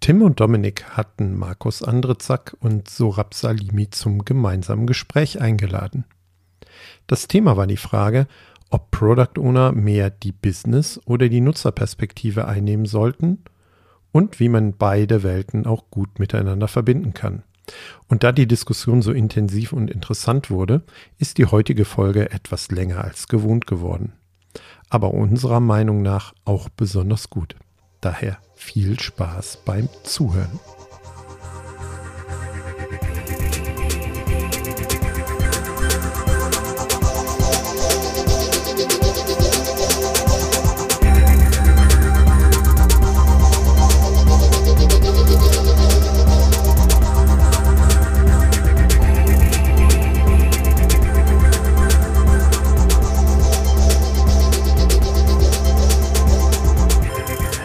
Tim und Dominik hatten Markus Andrezack und Sorab Salimi zum gemeinsamen Gespräch eingeladen. Das Thema war die Frage, ob Product Owner mehr die Business- oder die Nutzerperspektive einnehmen sollten und wie man beide Welten auch gut miteinander verbinden kann. Und da die Diskussion so intensiv und interessant wurde, ist die heutige Folge etwas länger als gewohnt geworden. Aber unserer Meinung nach auch besonders gut. Daher viel Spaß beim Zuhören.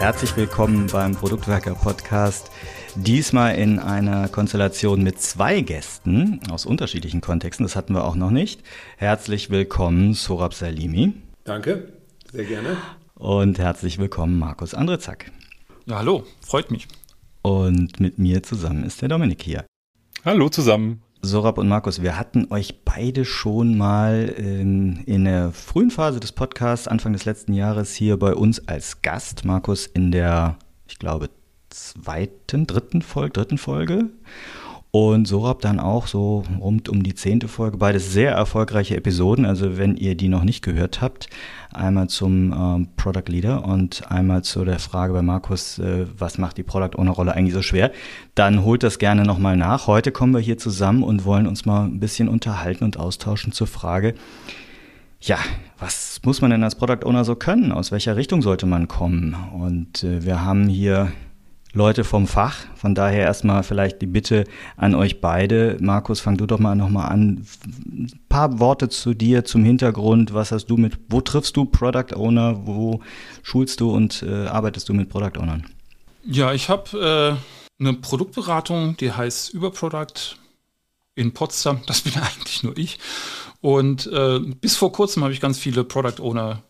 Herzlich willkommen beim Produktwerker Podcast. Diesmal in einer Konstellation mit zwei Gästen aus unterschiedlichen Kontexten. Das hatten wir auch noch nicht. Herzlich willkommen, Sorab Salimi. Danke, sehr gerne. Und herzlich willkommen, Markus Andrezak. Ja, hallo, freut mich. Und mit mir zusammen ist der Dominik hier. Hallo zusammen. Sorab und Markus, wir hatten euch beide schon mal in, in der frühen Phase des Podcasts, Anfang des letzten Jahres, hier bei uns als Gast. Markus in der, ich glaube, zweiten, dritten Folge, dritten Folge. Und Sorab dann auch so rund um die zehnte Folge. Beides sehr erfolgreiche Episoden. Also wenn ihr die noch nicht gehört habt, einmal zum ähm, Product Leader und einmal zu der Frage bei Markus, äh, was macht die Product Owner Rolle eigentlich so schwer, dann holt das gerne nochmal nach. Heute kommen wir hier zusammen und wollen uns mal ein bisschen unterhalten und austauschen zur Frage, ja, was muss man denn als Product Owner so können? Aus welcher Richtung sollte man kommen? Und äh, wir haben hier Leute vom Fach. Von daher erstmal vielleicht die Bitte an euch beide. Markus, fang du doch mal nochmal an. Ein paar Worte zu dir, zum Hintergrund. Was hast du mit, wo triffst du Product Owner? Wo schulst du und äh, arbeitest du mit Product Ownern? Ja, ich habe äh, eine Produktberatung, die heißt Überproduct in Potsdam. Das bin eigentlich nur ich. Und äh, bis vor kurzem habe ich ganz viele Product Owner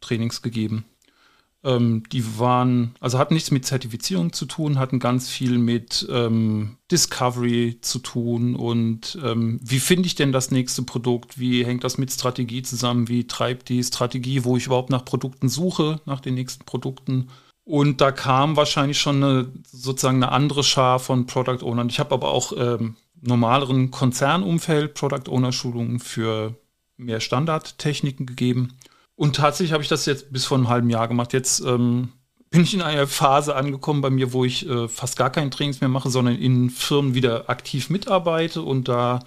Trainings gegeben. Ähm, die waren, also hatten nichts mit Zertifizierung zu tun, hatten ganz viel mit ähm, Discovery zu tun und ähm, wie finde ich denn das nächste Produkt? Wie hängt das mit Strategie zusammen? Wie treibt die Strategie, wo ich überhaupt nach Produkten suche, nach den nächsten Produkten? Und da kam wahrscheinlich schon eine, sozusagen eine andere Schar von Product Ownern. Ich habe aber auch ähm, normaleren Konzernumfeld Product Owner Schulungen für mehr Standardtechniken gegeben. Und tatsächlich habe ich das jetzt bis vor einem halben Jahr gemacht. Jetzt ähm, bin ich in einer Phase angekommen bei mir, wo ich äh, fast gar kein Trainings mehr mache, sondern in Firmen wieder aktiv mitarbeite und da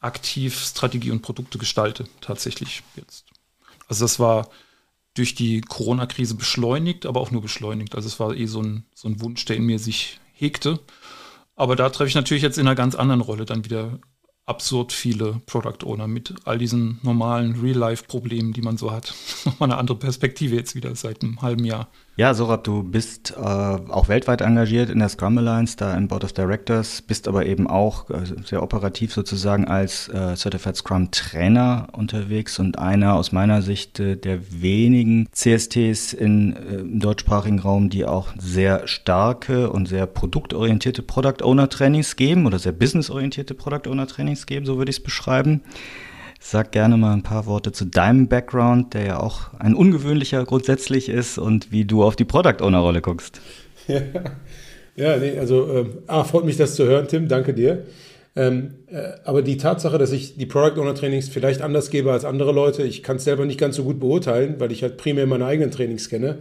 aktiv Strategie und Produkte gestalte, tatsächlich jetzt. Also das war durch die Corona-Krise beschleunigt, aber auch nur beschleunigt. Also es war eh so ein, so ein Wunsch, der in mir sich hegte. Aber da treffe ich natürlich jetzt in einer ganz anderen Rolle dann wieder absurd viele Product Owner mit all diesen normalen Real-Life-Problemen, die man so hat. Nochmal eine andere Perspektive jetzt wieder seit einem halben Jahr. Ja, Sorab, du bist äh, auch weltweit engagiert in der Scrum Alliance, da im Board of Directors, bist aber eben auch äh, sehr operativ sozusagen als äh, Certified Scrum Trainer unterwegs und einer aus meiner Sicht äh, der wenigen CSTs in, äh, im deutschsprachigen Raum, die auch sehr starke und sehr produktorientierte Product Owner Trainings geben oder sehr businessorientierte Product Owner Trainings geben, so würde ich es beschreiben. Sag gerne mal ein paar Worte zu deinem Background, der ja auch ein ungewöhnlicher grundsätzlich ist und wie du auf die Product Owner Rolle guckst. Ja, ja nee, also äh, ah, freut mich, das zu hören, Tim. Danke dir. Ähm, äh, aber die Tatsache, dass ich die Product Owner Trainings vielleicht anders gebe als andere Leute, ich kann es selber nicht ganz so gut beurteilen, weil ich halt primär meine eigenen Trainings kenne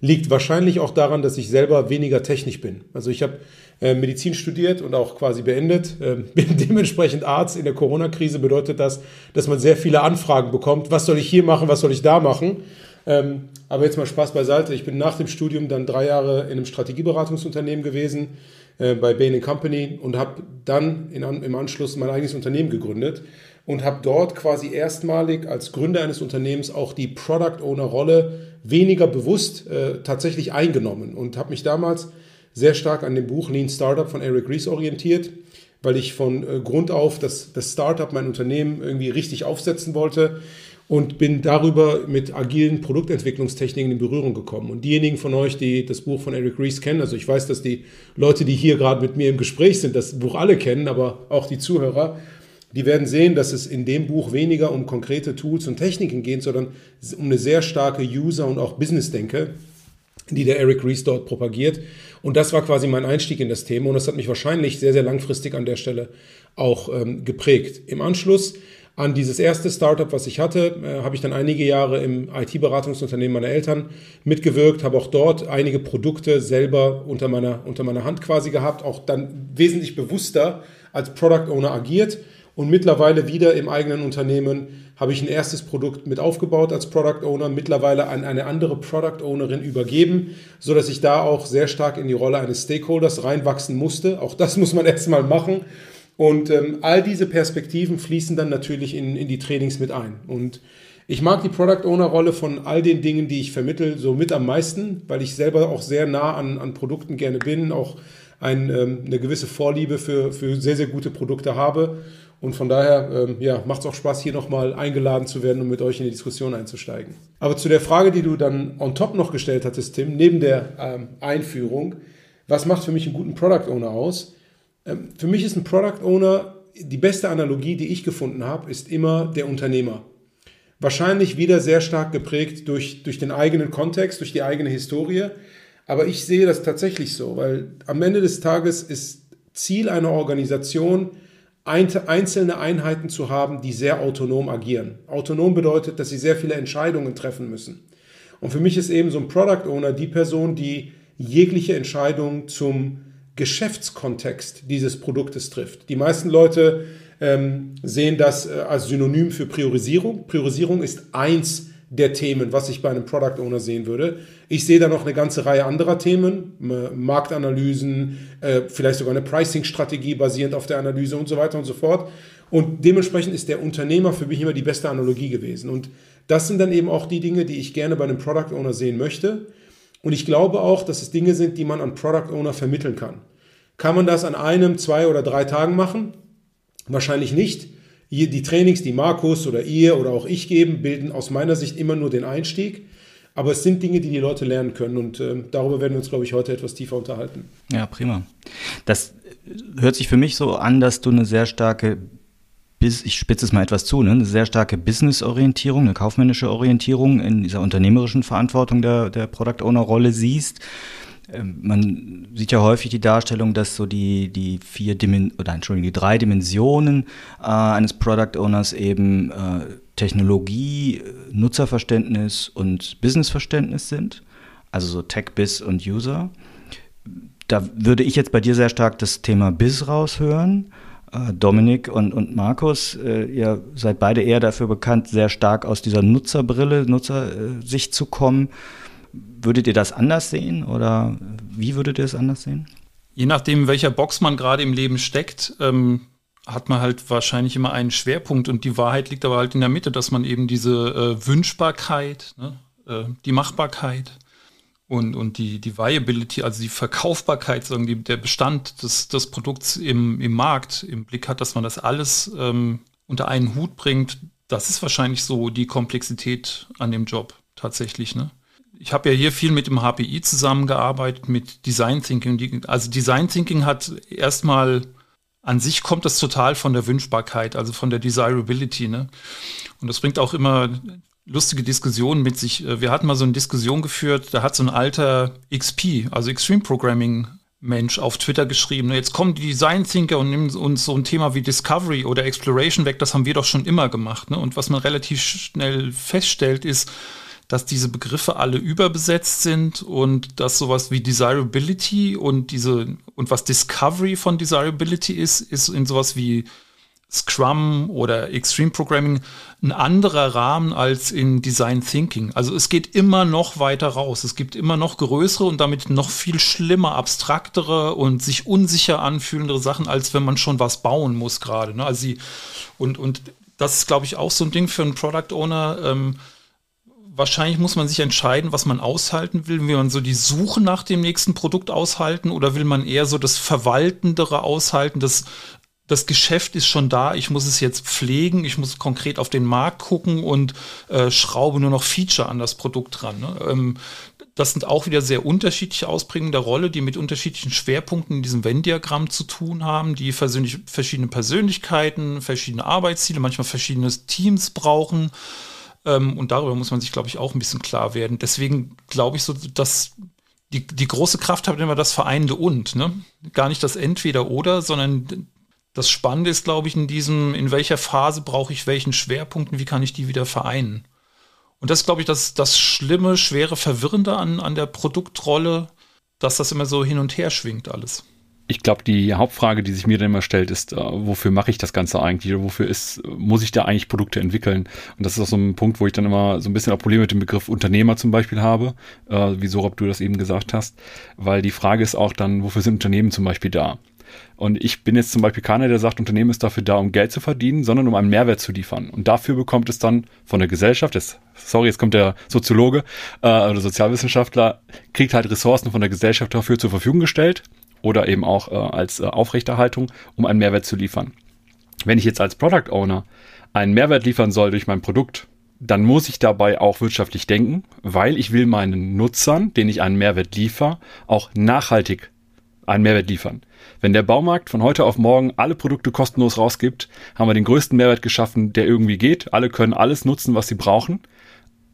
liegt wahrscheinlich auch daran, dass ich selber weniger technisch bin. Also ich habe äh, Medizin studiert und auch quasi beendet, äh, bin dementsprechend Arzt. In der Corona-Krise bedeutet das, dass man sehr viele Anfragen bekommt. Was soll ich hier machen, was soll ich da machen? Ähm, aber jetzt mal Spaß beiseite. Ich bin nach dem Studium dann drei Jahre in einem Strategieberatungsunternehmen gewesen, äh, bei Bain Company und habe dann in, im Anschluss mein eigenes Unternehmen gegründet und habe dort quasi erstmalig als Gründer eines Unternehmens auch die Product Owner Rolle weniger bewusst äh, tatsächlich eingenommen und habe mich damals sehr stark an dem Buch Lean Startup von Eric Ries orientiert, weil ich von äh, Grund auf das, das Startup, mein Unternehmen irgendwie richtig aufsetzen wollte und bin darüber mit agilen Produktentwicklungstechniken in Berührung gekommen. Und diejenigen von euch, die das Buch von Eric Ries kennen, also ich weiß, dass die Leute, die hier gerade mit mir im Gespräch sind, das Buch alle kennen, aber auch die Zuhörer, die werden sehen, dass es in dem Buch weniger um konkrete Tools und Techniken geht, sondern um eine sehr starke User- und auch Business-Denke, die der Eric Ries dort propagiert. Und das war quasi mein Einstieg in das Thema und das hat mich wahrscheinlich sehr, sehr langfristig an der Stelle auch ähm, geprägt. Im Anschluss an dieses erste Startup, was ich hatte, äh, habe ich dann einige Jahre im IT-Beratungsunternehmen meiner Eltern mitgewirkt, habe auch dort einige Produkte selber unter meiner, unter meiner Hand quasi gehabt, auch dann wesentlich bewusster als Product Owner agiert und mittlerweile wieder im eigenen Unternehmen habe ich ein erstes Produkt mit aufgebaut als Product Owner, mittlerweile an eine andere Product Ownerin übergeben, so dass ich da auch sehr stark in die Rolle eines Stakeholders reinwachsen musste. Auch das muss man erstmal machen und ähm, all diese Perspektiven fließen dann natürlich in, in die Trainings mit ein. Und ich mag die Product Owner Rolle von all den Dingen, die ich vermittel, so mit am meisten, weil ich selber auch sehr nah an, an Produkten gerne bin, auch ein, ähm, eine gewisse Vorliebe für, für sehr, sehr gute Produkte habe. Und von daher ähm, ja, macht es auch Spaß, hier nochmal eingeladen zu werden und mit euch in die Diskussion einzusteigen. Aber zu der Frage, die du dann on top noch gestellt hattest, Tim, neben der ähm, Einführung, was macht für mich einen guten Product Owner aus? Ähm, für mich ist ein Product Owner, die beste Analogie, die ich gefunden habe, ist immer der Unternehmer. Wahrscheinlich wieder sehr stark geprägt durch, durch den eigenen Kontext, durch die eigene Historie. Aber ich sehe das tatsächlich so, weil am Ende des Tages ist Ziel einer Organisation, einzelne Einheiten zu haben, die sehr autonom agieren. Autonom bedeutet, dass sie sehr viele Entscheidungen treffen müssen. Und für mich ist eben so ein Product Owner die Person, die jegliche Entscheidung zum Geschäftskontext dieses Produktes trifft. Die meisten Leute ähm, sehen das äh, als Synonym für Priorisierung. Priorisierung ist eins der Themen, was ich bei einem Product Owner sehen würde. Ich sehe da noch eine ganze Reihe anderer Themen, Marktanalysen, äh, vielleicht sogar eine Pricing-Strategie basierend auf der Analyse und so weiter und so fort. Und dementsprechend ist der Unternehmer für mich immer die beste Analogie gewesen. Und das sind dann eben auch die Dinge, die ich gerne bei einem Product Owner sehen möchte. Und ich glaube auch, dass es Dinge sind, die man an Product Owner vermitteln kann. Kann man das an einem, zwei oder drei Tagen machen? Wahrscheinlich nicht. Die Trainings, die Markus oder ihr oder auch ich geben, bilden aus meiner Sicht immer nur den Einstieg. Aber es sind Dinge, die die Leute lernen können und äh, darüber werden wir uns, glaube ich, heute etwas tiefer unterhalten. Ja, prima. Das hört sich für mich so an, dass du eine sehr starke ich spitze es mal etwas zu, ne? eine sehr starke Business-Orientierung, eine kaufmännische Orientierung in dieser unternehmerischen Verantwortung der, der Product Owner-Rolle siehst. Ähm, man sieht ja häufig die Darstellung, dass so die, die vier Dimen oder Entschuldigung, die drei Dimensionen äh, eines Product Owners eben äh, Technologie, Nutzerverständnis und Businessverständnis sind. Also so Tech, Biz und User. Da würde ich jetzt bei dir sehr stark das Thema Biz raushören. Äh, Dominik und, und Markus, äh, ihr seid beide eher dafür bekannt, sehr stark aus dieser Nutzerbrille, Nutzersicht zu kommen. Würdet ihr das anders sehen oder wie würdet ihr es anders sehen? Je nachdem, welcher Box man gerade im Leben steckt, ähm, hat man halt wahrscheinlich immer einen Schwerpunkt und die Wahrheit liegt aber halt in der Mitte, dass man eben diese äh, Wünschbarkeit, ne, äh, die Machbarkeit und, und die, die Viability, also die Verkaufbarkeit, sagen die, der Bestand des, des Produkts im, im Markt im Blick hat, dass man das alles ähm, unter einen Hut bringt, das ist wahrscheinlich so die Komplexität an dem Job tatsächlich. Ne? Ich habe ja hier viel mit dem HPI zusammengearbeitet, mit Design Thinking. Also Design Thinking hat erstmal an sich kommt das total von der Wünschbarkeit, also von der Desirability. Ne? Und das bringt auch immer lustige Diskussionen mit sich. Äh, wir hatten mal so eine Diskussion geführt, da hat so ein alter XP, also Extreme Programming Mensch auf Twitter geschrieben, jetzt kommen die Design Thinker und nehmen uns so ein Thema wie Discovery oder Exploration weg, das haben wir doch schon immer gemacht. Ne? Und was man relativ schnell feststellt, ist, dass diese Begriffe alle überbesetzt sind und dass sowas wie Desirability und diese und was Discovery von Desirability ist, ist in sowas wie Scrum oder Extreme Programming ein anderer Rahmen als in Design Thinking. Also es geht immer noch weiter raus. Es gibt immer noch größere und damit noch viel schlimmer, abstraktere und sich unsicher anfühlendere Sachen, als wenn man schon was bauen muss gerade. Ne? Also sie, und, und das ist, glaube ich, auch so ein Ding für einen Product Owner. Ähm, wahrscheinlich muss man sich entscheiden, was man aushalten will. Will man so die Suche nach dem nächsten Produkt aushalten oder will man eher so das Verwaltendere aushalten, das das Geschäft ist schon da, ich muss es jetzt pflegen, ich muss konkret auf den Markt gucken und äh, schraube nur noch Feature an das Produkt dran. Ne? Ähm, das sind auch wieder sehr unterschiedliche Ausprägungen der Rolle, die mit unterschiedlichen Schwerpunkten in diesem Venn-Diagramm zu tun haben, die verschiedene Persönlichkeiten, verschiedene Arbeitsziele, manchmal verschiedene Teams brauchen. Ähm, und darüber muss man sich, glaube ich, auch ein bisschen klar werden. Deswegen glaube ich so, dass die, die große Kraft hat immer das Vereinende und, ne? Gar nicht das Entweder-Oder, sondern das Spannende ist, glaube ich, in diesem, in welcher Phase brauche ich welchen Schwerpunkten, wie kann ich die wieder vereinen? Und das glaube ich, das, das Schlimme, Schwere, Verwirrende an, an der Produktrolle, dass das immer so hin und her schwingt alles. Ich glaube, die Hauptfrage, die sich mir dann immer stellt, ist, äh, wofür mache ich das Ganze eigentlich? Oder wofür ist, muss ich da eigentlich Produkte entwickeln? Und das ist auch so ein Punkt, wo ich dann immer so ein bisschen auch Probleme mit dem Begriff Unternehmer zum Beispiel habe, äh, wie Sorab du das eben gesagt hast. Weil die Frage ist auch dann, wofür sind Unternehmen zum Beispiel da? Und ich bin jetzt zum Beispiel keiner, der sagt, Unternehmen ist dafür da, um Geld zu verdienen, sondern um einen Mehrwert zu liefern. Und dafür bekommt es dann von der Gesellschaft, jetzt, sorry, jetzt kommt der Soziologe äh, oder Sozialwissenschaftler, kriegt halt Ressourcen von der Gesellschaft dafür zur Verfügung gestellt oder eben auch äh, als äh, Aufrechterhaltung, um einen Mehrwert zu liefern. Wenn ich jetzt als Product Owner einen Mehrwert liefern soll durch mein Produkt, dann muss ich dabei auch wirtschaftlich denken, weil ich will meinen Nutzern, denen ich einen Mehrwert liefere, auch nachhaltig einen Mehrwert liefern. Wenn der Baumarkt von heute auf morgen alle Produkte kostenlos rausgibt, haben wir den größten Mehrwert geschaffen, der irgendwie geht. Alle können alles nutzen, was sie brauchen.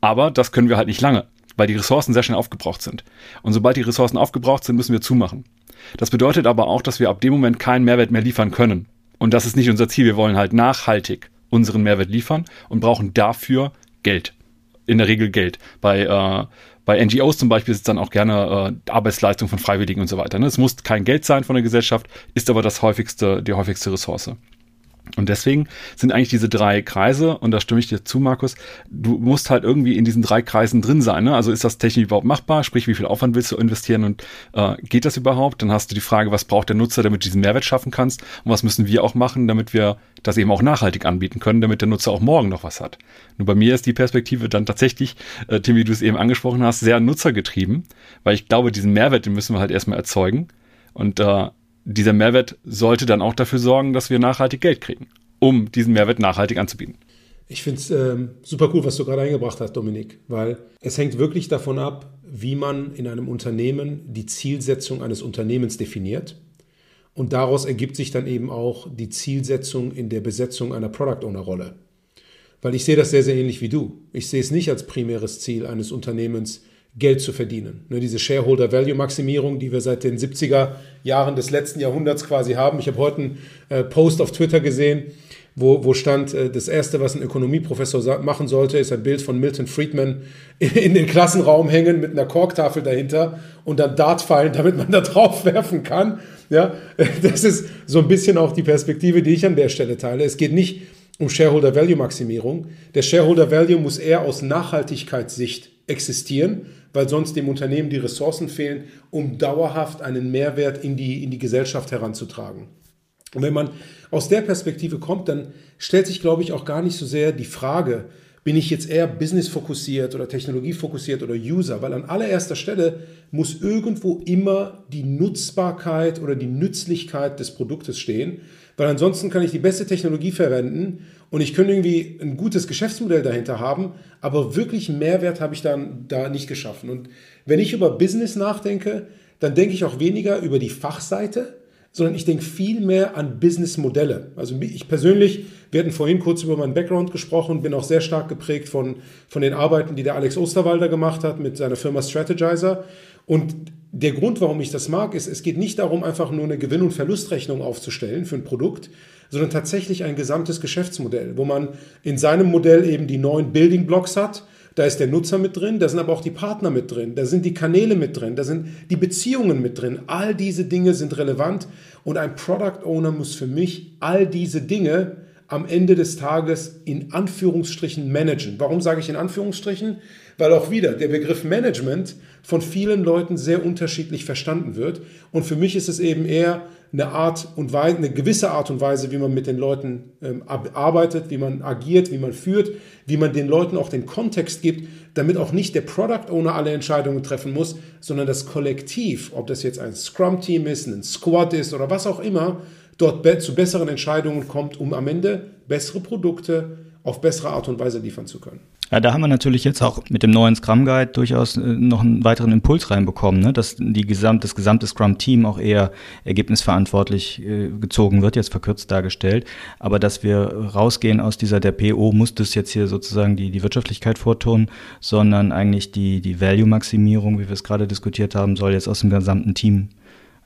Aber das können wir halt nicht lange, weil die Ressourcen sehr schnell aufgebraucht sind. Und sobald die Ressourcen aufgebraucht sind, müssen wir zumachen. Das bedeutet aber auch, dass wir ab dem Moment keinen Mehrwert mehr liefern können. Und das ist nicht unser Ziel. Wir wollen halt nachhaltig unseren Mehrwert liefern und brauchen dafür Geld. In der Regel Geld. Bei äh, bei NGOs zum Beispiel ist es dann auch gerne äh, Arbeitsleistung von Freiwilligen und so weiter. Ne? Es muss kein Geld sein von der Gesellschaft, ist aber das häufigste, die häufigste Ressource. Und deswegen sind eigentlich diese drei Kreise, und da stimme ich dir zu, Markus, du musst halt irgendwie in diesen drei Kreisen drin sein. Ne? Also ist das technisch überhaupt machbar? Sprich, wie viel Aufwand willst du investieren und äh, geht das überhaupt? Dann hast du die Frage, was braucht der Nutzer, damit du diesen Mehrwert schaffen kannst? Und was müssen wir auch machen, damit wir das eben auch nachhaltig anbieten können, damit der Nutzer auch morgen noch was hat? Nur bei mir ist die Perspektive dann tatsächlich, äh, Tim, wie du es eben angesprochen hast, sehr nutzergetrieben, weil ich glaube, diesen Mehrwert, den müssen wir halt erstmal erzeugen. Und äh, dieser Mehrwert sollte dann auch dafür sorgen, dass wir nachhaltig Geld kriegen, um diesen Mehrwert nachhaltig anzubieten. Ich finde es ähm, super cool, was du gerade eingebracht hast, Dominik, weil es hängt wirklich davon ab, wie man in einem Unternehmen die Zielsetzung eines Unternehmens definiert. Und daraus ergibt sich dann eben auch die Zielsetzung in der Besetzung einer Product Owner Rolle. Weil ich sehe das sehr, sehr ähnlich wie du. Ich sehe es nicht als primäres Ziel eines Unternehmens, Geld zu verdienen. Ne, diese Shareholder Value Maximierung, die wir seit den 70er Jahren des letzten Jahrhunderts quasi haben. Ich habe heute einen äh, Post auf Twitter gesehen, wo, wo stand, äh, das erste, was ein Ökonomieprofessor machen sollte, ist ein Bild von Milton Friedman in, den Klassenraum hängen mit einer Korktafel dahinter und dann Dartpfeilen, damit man da drauf werfen kann. Ja, das ist so ein bisschen auch die Perspektive, die ich an der Stelle teile. Es geht nicht um Shareholder Value Maximierung. Der Shareholder Value muss eher aus Nachhaltigkeitssicht existieren, weil sonst dem Unternehmen die Ressourcen fehlen, um dauerhaft einen Mehrwert in die, in die Gesellschaft heranzutragen. Und wenn man aus der Perspektive kommt, dann stellt sich, glaube ich, auch gar nicht so sehr die Frage, bin ich jetzt eher business-fokussiert oder technologiefokussiert oder User? Weil an allererster Stelle muss irgendwo immer die Nutzbarkeit oder die Nützlichkeit des Produktes stehen, weil ansonsten kann ich die beste Technologie verwenden und ich könnte irgendwie ein gutes Geschäftsmodell dahinter haben, aber wirklich Mehrwert habe ich dann da nicht geschaffen. Und wenn ich über Business nachdenke, dann denke ich auch weniger über die Fachseite, sondern ich denke viel mehr an Businessmodelle. Also ich persönlich, wir hatten vorhin kurz über meinen Background gesprochen, bin auch sehr stark geprägt von, von den Arbeiten, die der Alex Osterwalder gemacht hat mit seiner Firma Strategizer. Und der Grund, warum ich das mag, ist, es geht nicht darum, einfach nur eine Gewinn- und Verlustrechnung aufzustellen für ein Produkt, sondern tatsächlich ein gesamtes Geschäftsmodell, wo man in seinem Modell eben die neuen Building Blocks hat. Da ist der Nutzer mit drin, da sind aber auch die Partner mit drin, da sind die Kanäle mit drin, da sind die Beziehungen mit drin. All diese Dinge sind relevant und ein Product Owner muss für mich all diese Dinge am Ende des Tages in Anführungsstrichen managen. Warum sage ich in Anführungsstrichen? Weil auch wieder der Begriff Management von vielen Leuten sehr unterschiedlich verstanden wird. Und für mich ist es eben eher eine Art und Weise, eine gewisse Art und Weise, wie man mit den Leuten ähm, arbeitet, wie man agiert, wie man führt, wie man den Leuten auch den Kontext gibt, damit auch nicht der Product Owner alle Entscheidungen treffen muss, sondern das Kollektiv, ob das jetzt ein Scrum-Team ist, ein Squad ist oder was auch immer, dort be zu besseren Entscheidungen kommt, um am Ende bessere Produkte auf bessere Art und Weise liefern zu können. Ja, da haben wir natürlich jetzt auch mit dem neuen Scrum Guide durchaus äh, noch einen weiteren Impuls reinbekommen, ne? dass die gesamt, das gesamte Scrum-Team auch eher ergebnisverantwortlich äh, gezogen wird, jetzt verkürzt dargestellt. Aber dass wir rausgehen aus dieser, der PO muss das jetzt hier sozusagen die, die Wirtschaftlichkeit vortun, sondern eigentlich die, die Value-Maximierung, wie wir es gerade diskutiert haben, soll jetzt aus dem gesamten Team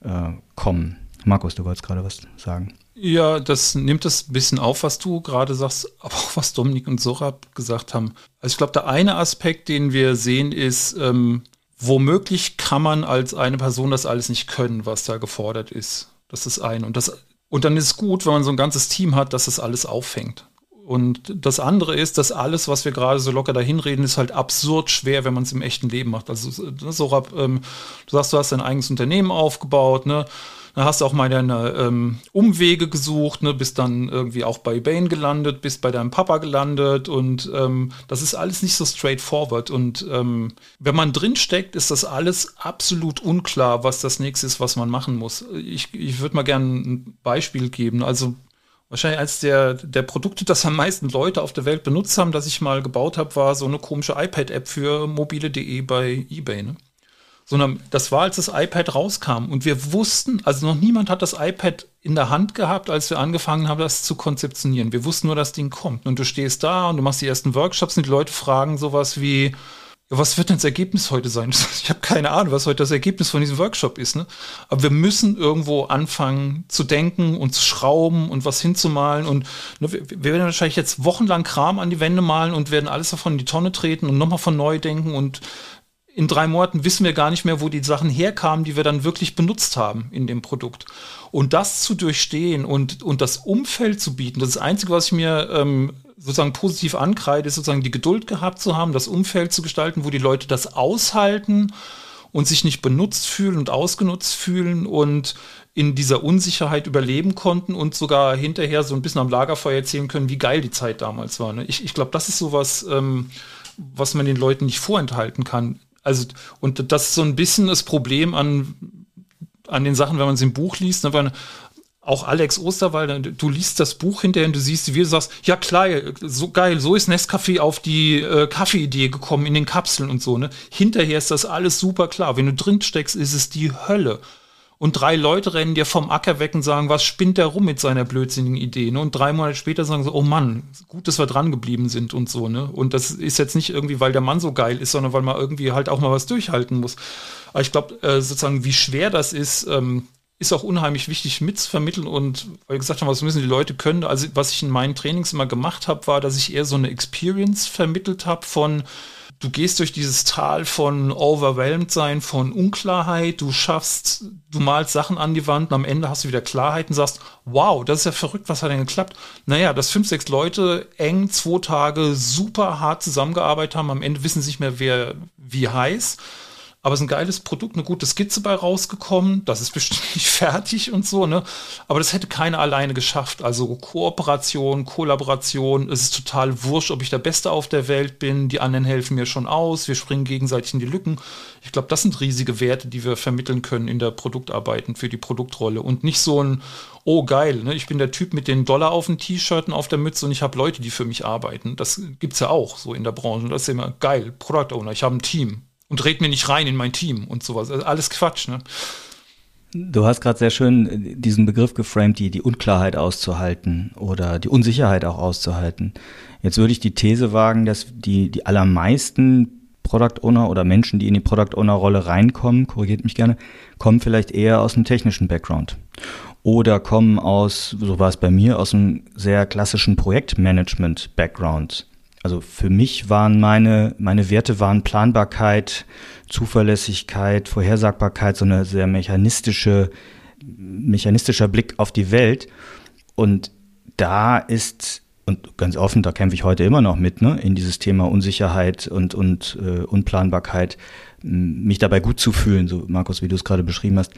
äh, kommen. Markus, du wolltest gerade was sagen. Ja, das nimmt es ein bisschen auf, was du gerade sagst, aber auch was Dominik und Sorab gesagt haben. Also ich glaube, der eine Aspekt, den wir sehen, ist, ähm, womöglich kann man als eine Person das alles nicht können, was da gefordert ist. Das ist ein. Und, das, und dann ist es gut, wenn man so ein ganzes Team hat, dass das alles auffängt. Und das andere ist, dass alles, was wir gerade so locker dahin reden, ist halt absurd schwer, wenn man es im echten Leben macht. Also ne, Sorab, ähm, du sagst, du hast dein eigenes Unternehmen aufgebaut, ne? Dann hast du auch mal deine ähm, Umwege gesucht, ne, bist dann irgendwie auch bei Bane gelandet, bist bei deinem Papa gelandet und ähm, das ist alles nicht so straightforward. Und ähm, wenn man drinsteckt, ist das alles absolut unklar, was das nächste ist, was man machen muss. Ich, ich würde mal gerne ein Beispiel geben. Also Wahrscheinlich als der, der Produkte, das am meisten Leute auf der Welt benutzt haben, das ich mal gebaut habe, war so eine komische iPad-App für mobile.de bei eBay. Ne? Sondern das war, als das iPad rauskam. Und wir wussten, also noch niemand hat das iPad in der Hand gehabt, als wir angefangen haben, das zu konzeptionieren. Wir wussten nur, das Ding kommt. Und du stehst da und du machst die ersten Workshops und die Leute fragen sowas wie, was wird denn das Ergebnis heute sein? Ich habe keine Ahnung, was heute das Ergebnis von diesem Workshop ist. Ne? Aber wir müssen irgendwo anfangen zu denken und zu schrauben und was hinzumalen. Und ne, wir, werden wahrscheinlich jetzt wochenlang Kram an die Wände malen und werden alles davon in die Tonne treten und nochmal von neu denken. Und in drei Monaten wissen wir gar nicht mehr, wo die Sachen herkamen, die wir dann wirklich benutzt haben in dem Produkt. Und das zu durchstehen und, und das Umfeld zu bieten, das ist das Einzige, was ich mir ähm, sozusagen positiv ankreide, ist sozusagen die Geduld gehabt zu haben, das Umfeld zu gestalten, wo die Leute das aushalten und sich nicht benutzt fühlen und ausgenutzt fühlen und in dieser Unsicherheit überleben konnten und sogar hinterher so ein bisschen am Lagerfeuer erzählen können, wie geil die Zeit damals war. Ne? Ich, ich glaube, das ist sowas, ähm, was man den Leuten nicht vorenthalten kann. Also, und das ist so ein bisschen das Problem an, an den Sachen, wenn man es im Buch liest, ne, weil auch Alex Osterwald, du liest das Buch hinterher und du siehst, wie du sagst, ja klar, so geil, so ist Nescafé auf die äh, Kaffeeidee gekommen in den Kapseln und so, ne? Hinterher ist das alles super klar. Wenn du drin steckst, ist es die Hölle und drei Leute rennen dir vom Acker weg und sagen, was spinnt der rum mit seiner blödsinnigen Idee, ne? Und drei Monate später sagen sie, oh Mann, gut, dass wir dran geblieben sind und so, ne? Und das ist jetzt nicht irgendwie, weil der Mann so geil ist, sondern weil man irgendwie halt auch mal was durchhalten muss. Aber ich glaube, äh, sozusagen, wie schwer das ist, ähm, ist auch unheimlich wichtig mitzuvermitteln und weil wir gesagt haben, was müssen die Leute können. Also was ich in meinen Trainings immer gemacht habe, war, dass ich eher so eine Experience vermittelt habe von du gehst durch dieses Tal von overwhelmed sein, von Unklarheit, du schaffst, du malst Sachen an die Wand und am Ende hast du wieder Klarheit und sagst, wow, das ist ja verrückt, was hat denn geklappt? Naja, dass fünf, sechs Leute eng zwei Tage super hart zusammengearbeitet haben, am Ende wissen sie nicht mehr, wer wie heiß aber es ist ein geiles Produkt, eine gute Skizze bei rausgekommen. Das ist bestimmt nicht fertig und so, ne? Aber das hätte keiner alleine geschafft. Also Kooperation, Kollaboration. Es ist total wurscht, ob ich der Beste auf der Welt bin. Die anderen helfen mir schon aus. Wir springen gegenseitig in die Lücken. Ich glaube, das sind riesige Werte, die wir vermitteln können in der Produktarbeiten für die Produktrolle. Und nicht so ein, oh geil, ne? ich bin der Typ mit den Dollar auf dem T-Shirt und auf der Mütze und ich habe Leute, die für mich arbeiten. Das gibt es ja auch so in der Branche. Das ist immer geil. Product Owner, ich habe ein Team und red mir nicht rein in mein Team und sowas. Also alles Quatsch, ne? Du hast gerade sehr schön diesen Begriff geframed, die, die Unklarheit auszuhalten oder die Unsicherheit auch auszuhalten. Jetzt würde ich die These wagen, dass die, die allermeisten Product Owner oder Menschen, die in die Product Owner Rolle reinkommen, korrigiert mich gerne, kommen vielleicht eher aus einem technischen Background oder kommen aus, so war es bei mir, aus einem sehr klassischen Projektmanagement Background. Also für mich waren meine, meine Werte waren Planbarkeit, Zuverlässigkeit, Vorhersagbarkeit, so eine sehr mechanistische, mechanistischer Blick auf die Welt. Und da ist, und ganz offen, da kämpfe ich heute immer noch mit, ne, in dieses Thema Unsicherheit und, und äh, Unplanbarkeit, mich dabei gut zu fühlen, so Markus, wie du es gerade beschrieben hast.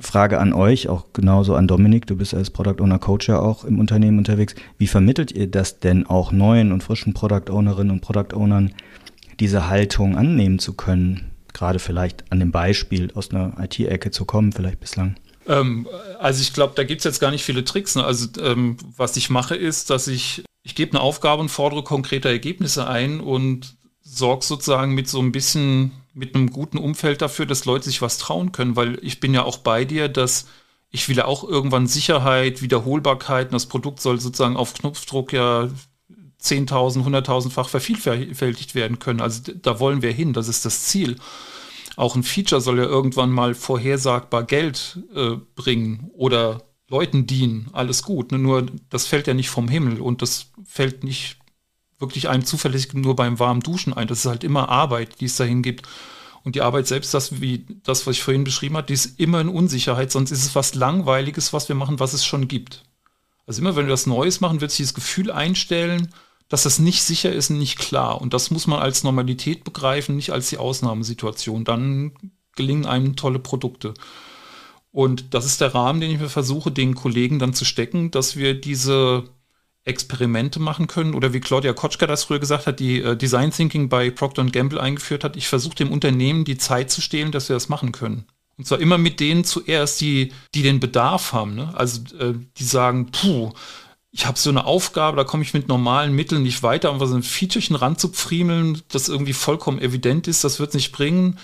Frage an euch, auch genauso an Dominik, du bist als Product Owner Coach ja auch im Unternehmen unterwegs. Wie vermittelt ihr das denn auch neuen und frischen Product Ownerinnen und Product Ownern, diese Haltung annehmen zu können? Gerade vielleicht an dem Beispiel aus einer IT-Ecke zu kommen, vielleicht bislang. Ähm, also ich glaube, da gibt es jetzt gar nicht viele Tricks. Ne? Also ähm, was ich mache ist, dass ich, ich gebe eine Aufgabe und fordere konkrete Ergebnisse ein und sorge sozusagen mit so ein bisschen, mit einem guten Umfeld dafür, dass Leute sich was trauen können, weil ich bin ja auch bei dir, dass ich will ja auch irgendwann Sicherheit, Wiederholbarkeit und das Produkt soll sozusagen auf Knopfdruck ja 10.000, 100.000-fach vervielfältigt werden können. Also da wollen wir hin, das ist das Ziel. Auch ein Feature soll ja irgendwann mal vorhersagbar Geld äh, bringen oder Leuten dienen, alles gut. Ne? Nur das fällt ja nicht vom Himmel und das fällt nicht wirklich einem zuverlässig nur beim warmen Duschen ein. Das ist halt immer Arbeit, die es dahin gibt. Und die Arbeit selbst, das wie das, was ich vorhin beschrieben habe, die ist immer in Unsicherheit, sonst ist es was Langweiliges, was wir machen, was es schon gibt. Also immer, wenn wir was Neues machen, wird sich das Gefühl einstellen, dass das nicht sicher ist und nicht klar. Und das muss man als Normalität begreifen, nicht als die Ausnahmesituation. Dann gelingen einem tolle Produkte. Und das ist der Rahmen, den ich mir versuche, den Kollegen dann zu stecken, dass wir diese Experimente machen können. Oder wie Claudia Kotschka das früher gesagt hat, die äh, Design Thinking bei Procter Gamble eingeführt hat. Ich versuche dem Unternehmen die Zeit zu stehlen, dass wir das machen können. Und zwar immer mit denen zuerst, die, die den Bedarf haben. Ne? Also äh, die sagen, puh, ich habe so eine Aufgabe, da komme ich mit normalen Mitteln nicht weiter, um so ein Featurechen ranzupfriemeln, das irgendwie vollkommen evident ist, das wird nicht bringen.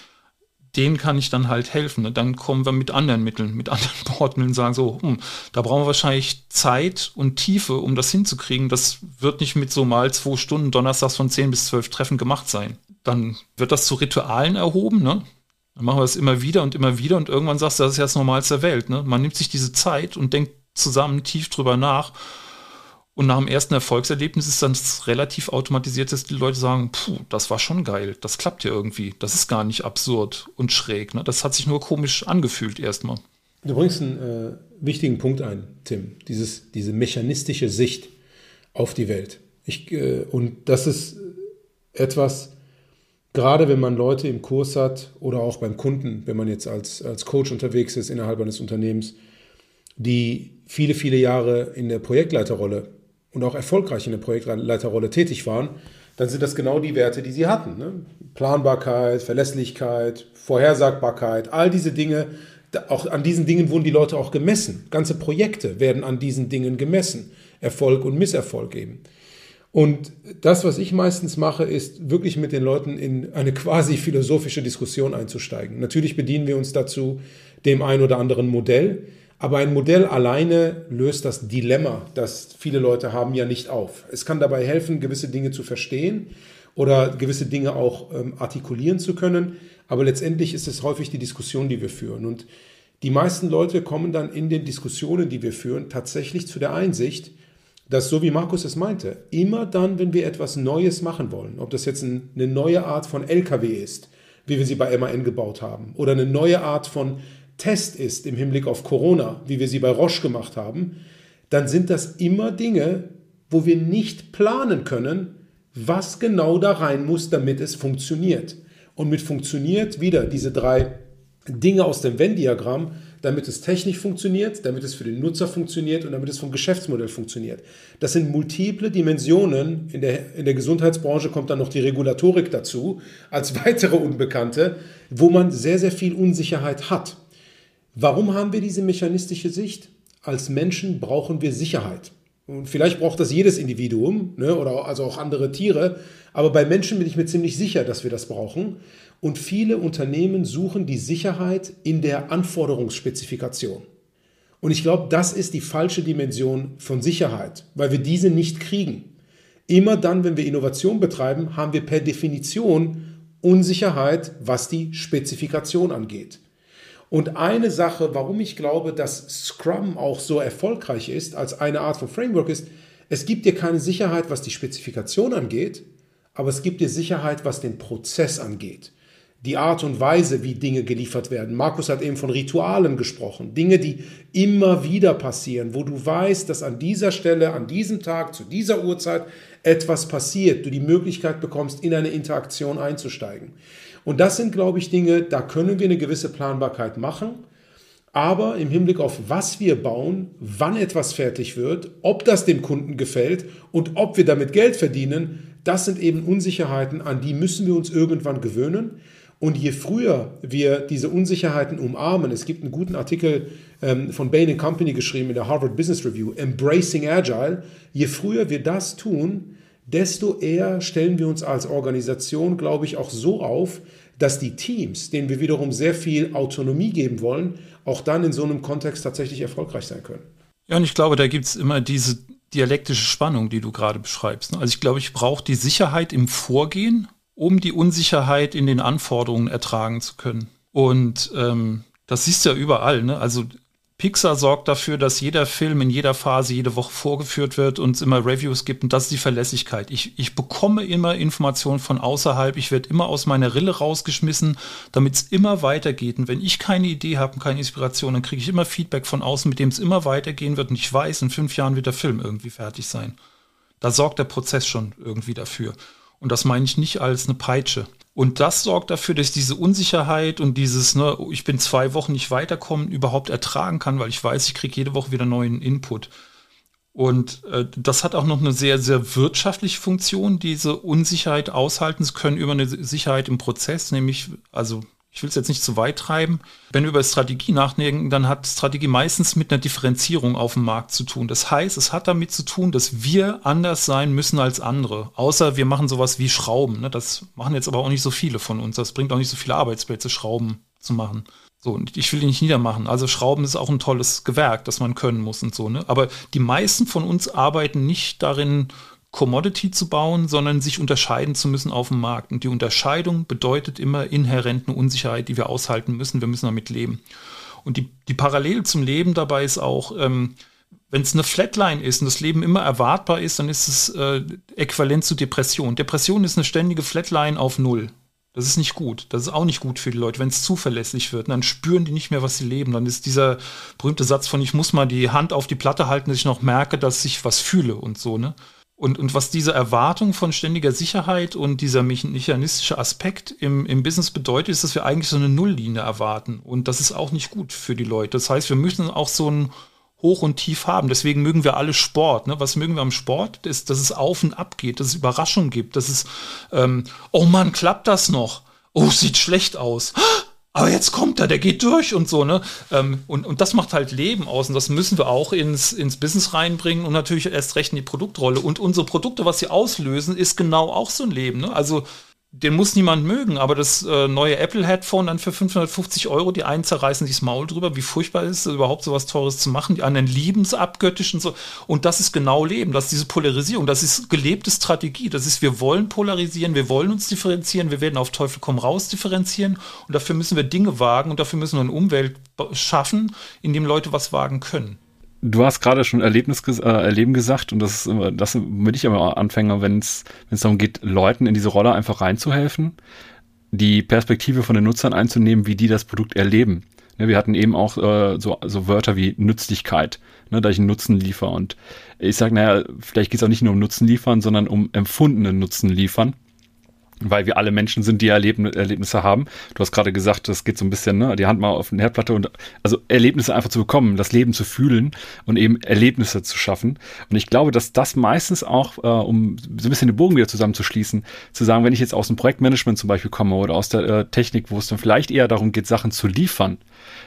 Denen kann ich dann halt helfen. Ne? Dann kommen wir mit anderen Mitteln, mit anderen Bordmitteln und sagen so, hm, da brauchen wir wahrscheinlich Zeit und Tiefe, um das hinzukriegen. Das wird nicht mit so mal zwei Stunden donnerstags von 10 bis 12 Treffen gemacht sein. Dann wird das zu Ritualen erhoben, ne? Dann machen wir es immer wieder und immer wieder und irgendwann sagst du, das ist ja das Normalste der Welt. Ne? Man nimmt sich diese Zeit und denkt zusammen tief drüber nach und nach dem ersten Erfolgserlebnis ist dann relativ automatisiert, dass die Leute sagen, puh, das war schon geil, das klappt ja irgendwie. Das ist gar nicht absurd und schräg. Ne? Das hat sich nur komisch angefühlt erstmal. Du bringst einen äh, wichtigen Punkt ein, Tim. Dieses, diese mechanistische Sicht auf die Welt. Ich, äh, und das ist etwas, gerade wenn man Leute im Kurs hat oder auch beim Kunden, wenn man jetzt als, als Coach unterwegs ist innerhalb eines Unternehmens, die viele, viele Jahre in der Projektleiterrolle und auch erfolgreich in der Projektleiterrolle tätig waren, dann sind das genau die Werte, die sie hatten. Ne? Planbarkeit, Verlässlichkeit, Vorhersagbarkeit, all diese Dinge, auch an diesen Dingen wurden die Leute auch gemessen. Ganze Projekte werden an diesen Dingen gemessen. Erfolg und Misserfolg eben. Und das, was ich meistens mache, ist wirklich mit den Leuten in eine quasi philosophische Diskussion einzusteigen. Natürlich bedienen wir uns dazu dem ein oder anderen Modell, aber ein Modell alleine löst das Dilemma, das viele Leute haben, ja nicht auf. Es kann dabei helfen, gewisse Dinge zu verstehen oder gewisse Dinge auch ähm, artikulieren zu können. Aber letztendlich ist es häufig die Diskussion, die wir führen. Und die meisten Leute kommen dann in den Diskussionen, die wir führen, tatsächlich zu der Einsicht, dass, so wie Markus es meinte, immer dann, wenn wir etwas Neues machen wollen, ob das jetzt eine neue Art von LKW ist, wie wir sie bei MAN gebaut haben, oder eine neue Art von Test ist im Hinblick auf Corona, wie wir sie bei Roche gemacht haben, dann sind das immer Dinge, wo wir nicht planen können, was genau da rein muss, damit es funktioniert. Und mit funktioniert wieder diese drei Dinge aus dem Venn-Diagramm, damit es technisch funktioniert, damit es für den Nutzer funktioniert und damit es vom Geschäftsmodell funktioniert. Das sind multiple Dimensionen. In der, in der Gesundheitsbranche kommt dann noch die Regulatorik dazu, als weitere Unbekannte, wo man sehr, sehr viel Unsicherheit hat. Warum haben wir diese mechanistische Sicht? Als Menschen brauchen wir Sicherheit. Und vielleicht braucht das jedes Individuum ne, oder also auch andere Tiere. Aber bei Menschen bin ich mir ziemlich sicher, dass wir das brauchen. Und viele Unternehmen suchen die Sicherheit in der Anforderungsspezifikation. Und ich glaube, das ist die falsche Dimension von Sicherheit, weil wir diese nicht kriegen. Immer dann, wenn wir Innovation betreiben, haben wir per Definition Unsicherheit, was die Spezifikation angeht. Und eine Sache, warum ich glaube, dass Scrum auch so erfolgreich ist als eine Art von Framework ist, es gibt dir keine Sicherheit, was die Spezifikation angeht, aber es gibt dir Sicherheit, was den Prozess angeht. Die Art und Weise, wie Dinge geliefert werden. Markus hat eben von Ritualen gesprochen. Dinge, die immer wieder passieren, wo du weißt, dass an dieser Stelle, an diesem Tag, zu dieser Uhrzeit etwas passiert. Du die Möglichkeit bekommst, in eine Interaktion einzusteigen. Und das sind, glaube ich, Dinge, da können wir eine gewisse Planbarkeit machen. Aber im Hinblick auf was wir bauen, wann etwas fertig wird, ob das dem Kunden gefällt und ob wir damit Geld verdienen, das sind eben Unsicherheiten, an die müssen wir uns irgendwann gewöhnen. Und je früher wir diese Unsicherheiten umarmen, es gibt einen guten Artikel ähm, von Bain Company geschrieben in der Harvard Business Review, Embracing Agile, je früher wir das tun, desto eher stellen wir uns als Organisation, glaube ich, auch so auf, dass die Teams, denen wir wiederum sehr viel Autonomie geben wollen, auch dann in so einem Kontext tatsächlich erfolgreich sein können. Ja, und ich glaube, da gibt es immer diese dialektische Spannung, die du gerade beschreibst. Ne? Also ich glaube, ich brauche die Sicherheit im Vorgehen, um die Unsicherheit in den Anforderungen ertragen zu können. Und ähm, das siehst du ja überall. Ne? Also Pixar sorgt dafür, dass jeder Film in jeder Phase jede Woche vorgeführt wird und es immer Reviews gibt und das ist die Verlässlichkeit. Ich, ich bekomme immer Informationen von außerhalb, ich werde immer aus meiner Rille rausgeschmissen, damit es immer weitergeht. Und wenn ich keine Idee habe und keine Inspiration, dann kriege ich immer Feedback von außen, mit dem es immer weitergehen wird und ich weiß, in fünf Jahren wird der Film irgendwie fertig sein. Da sorgt der Prozess schon irgendwie dafür. Und das meine ich nicht als eine Peitsche. Und das sorgt dafür, dass ich diese Unsicherheit und dieses, ne, ich bin zwei Wochen nicht weiterkommen, überhaupt ertragen kann, weil ich weiß, ich kriege jede Woche wieder neuen Input. Und äh, das hat auch noch eine sehr, sehr wirtschaftliche Funktion, diese Unsicherheit aushalten zu können über eine Sicherheit im Prozess, nämlich, also ich will es jetzt nicht zu weit treiben. Wenn wir über Strategie nachdenken, dann hat Strategie meistens mit einer Differenzierung auf dem Markt zu tun. Das heißt, es hat damit zu tun, dass wir anders sein müssen als andere. Außer wir machen sowas wie Schrauben. Ne? Das machen jetzt aber auch nicht so viele von uns. Das bringt auch nicht so viele Arbeitsplätze, Schrauben zu machen. So, und ich will die nicht niedermachen. Also Schrauben ist auch ein tolles Gewerk, das man können muss und so. Ne? Aber die meisten von uns arbeiten nicht darin, Commodity zu bauen, sondern sich unterscheiden zu müssen auf dem Markt. Und die Unterscheidung bedeutet immer inhärent eine Unsicherheit, die wir aushalten müssen. Wir müssen damit leben. Und die, die Parallele zum Leben dabei ist auch, ähm, wenn es eine Flatline ist und das Leben immer erwartbar ist, dann ist es äh, äquivalent zu Depression. Depression ist eine ständige Flatline auf Null. Das ist nicht gut. Das ist auch nicht gut für die Leute, wenn es zuverlässig wird. dann spüren die nicht mehr, was sie leben. Dann ist dieser berühmte Satz von, ich muss mal die Hand auf die Platte halten, dass ich noch merke, dass ich was fühle und so, ne? Und, und was diese Erwartung von ständiger Sicherheit und dieser mechanistische Aspekt im, im Business bedeutet, ist, dass wir eigentlich so eine Nulllinie erwarten. Und das ist auch nicht gut für die Leute. Das heißt, wir müssen auch so ein Hoch und Tief haben. Deswegen mögen wir alle Sport. Ne? Was mögen wir am Sport? Ist, dass es auf und ab geht, dass es Überraschungen gibt, dass es, ähm, oh Mann, klappt das noch? Oh, sieht schlecht aus aber jetzt kommt er, der geht durch und so, ne? Ähm, und, und das macht halt Leben aus und das müssen wir auch ins, ins Business reinbringen und natürlich erst recht in die Produktrolle. Und unsere Produkte, was sie auslösen, ist genau auch so ein Leben, ne? Also den muss niemand mögen, aber das äh, neue Apple-Headphone dann für 550 Euro, die einen zerreißen sich das Maul drüber, wie furchtbar ist es, überhaupt sowas Teures zu machen, die anderen lieben es abgöttisch und so. Und das ist genau Leben, das ist diese Polarisierung, das ist gelebte Strategie, das ist, wir wollen polarisieren, wir wollen uns differenzieren, wir werden auf Teufel komm raus differenzieren und dafür müssen wir Dinge wagen und dafür müssen wir eine Umwelt schaffen, in dem Leute was wagen können. Du hast gerade schon Erlebnis äh, erleben gesagt und das ist immer, das bin ich immer Anfänger, wenn es wenn es darum geht, Leuten in diese Rolle einfach reinzuhelfen, die Perspektive von den Nutzern einzunehmen, wie die das Produkt erleben. Ne, wir hatten eben auch äh, so, so Wörter wie Nützlichkeit, ne, da ich einen Nutzen liefere. Und ich sage, naja, vielleicht geht es auch nicht nur um Nutzen liefern, sondern um empfundenen Nutzen liefern weil wir alle Menschen sind, die Erlebn Erlebnisse haben. Du hast gerade gesagt, das geht so ein bisschen, ne, die Hand mal auf eine Herdplatte und also Erlebnisse einfach zu bekommen, das Leben zu fühlen und eben Erlebnisse zu schaffen. Und ich glaube, dass das meistens auch, äh, um so ein bisschen den Bogen wieder zusammenzuschließen, zu sagen, wenn ich jetzt aus dem Projektmanagement zum Beispiel komme oder aus der äh, Technik, wo es dann vielleicht eher darum geht, Sachen zu liefern,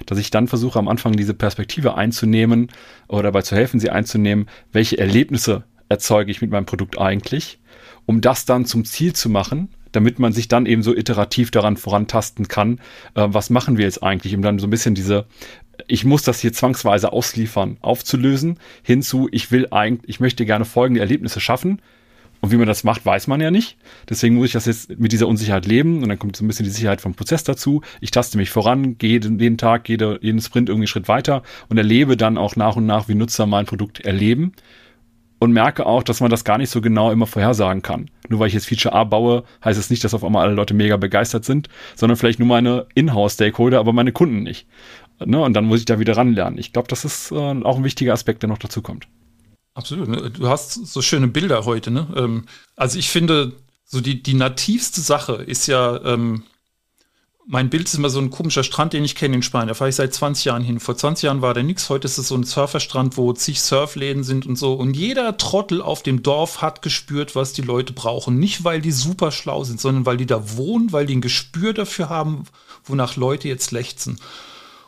dass ich dann versuche, am Anfang diese Perspektive einzunehmen oder dabei zu helfen, sie einzunehmen, welche Erlebnisse erzeuge ich mit meinem Produkt eigentlich, um das dann zum Ziel zu machen damit man sich dann eben so iterativ daran vorantasten kann, äh, was machen wir jetzt eigentlich, um dann so ein bisschen diese ich muss das hier zwangsweise ausliefern, aufzulösen, hinzu, ich will eigentlich, ich möchte gerne folgende Erlebnisse schaffen. Und wie man das macht, weiß man ja nicht. Deswegen muss ich das jetzt mit dieser Unsicherheit leben. Und dann kommt so ein bisschen die Sicherheit vom Prozess dazu. Ich taste mich voran, gehe jeden Tag, jede, jeden Sprint irgendwie einen Schritt weiter und erlebe dann auch nach und nach, wie Nutzer mein Produkt erleben und merke auch, dass man das gar nicht so genau immer vorhersagen kann. Nur weil ich jetzt Feature A baue, heißt es nicht, dass auf einmal alle Leute mega begeistert sind, sondern vielleicht nur meine Inhouse-Stakeholder, aber meine Kunden nicht. Ne? Und dann muss ich da wieder ranlernen. Ich glaube, das ist äh, auch ein wichtiger Aspekt, der noch dazu kommt. Absolut. Ne? Du hast so schöne Bilder heute. Ne? Ähm, also ich finde, so die, die nativste Sache ist ja, ähm, mein Bild ist immer so ein komischer Strand, den ich kenne in Spanien. Da fahre ich seit 20 Jahren hin. Vor 20 Jahren war da nichts. Heute ist es so ein Surferstrand, wo zig Surfläden sind und so. Und jeder Trottel auf dem Dorf hat gespürt, was die Leute brauchen. Nicht, weil die super schlau sind, sondern weil die da wohnen, weil die ein Gespür dafür haben, wonach Leute jetzt lechzen.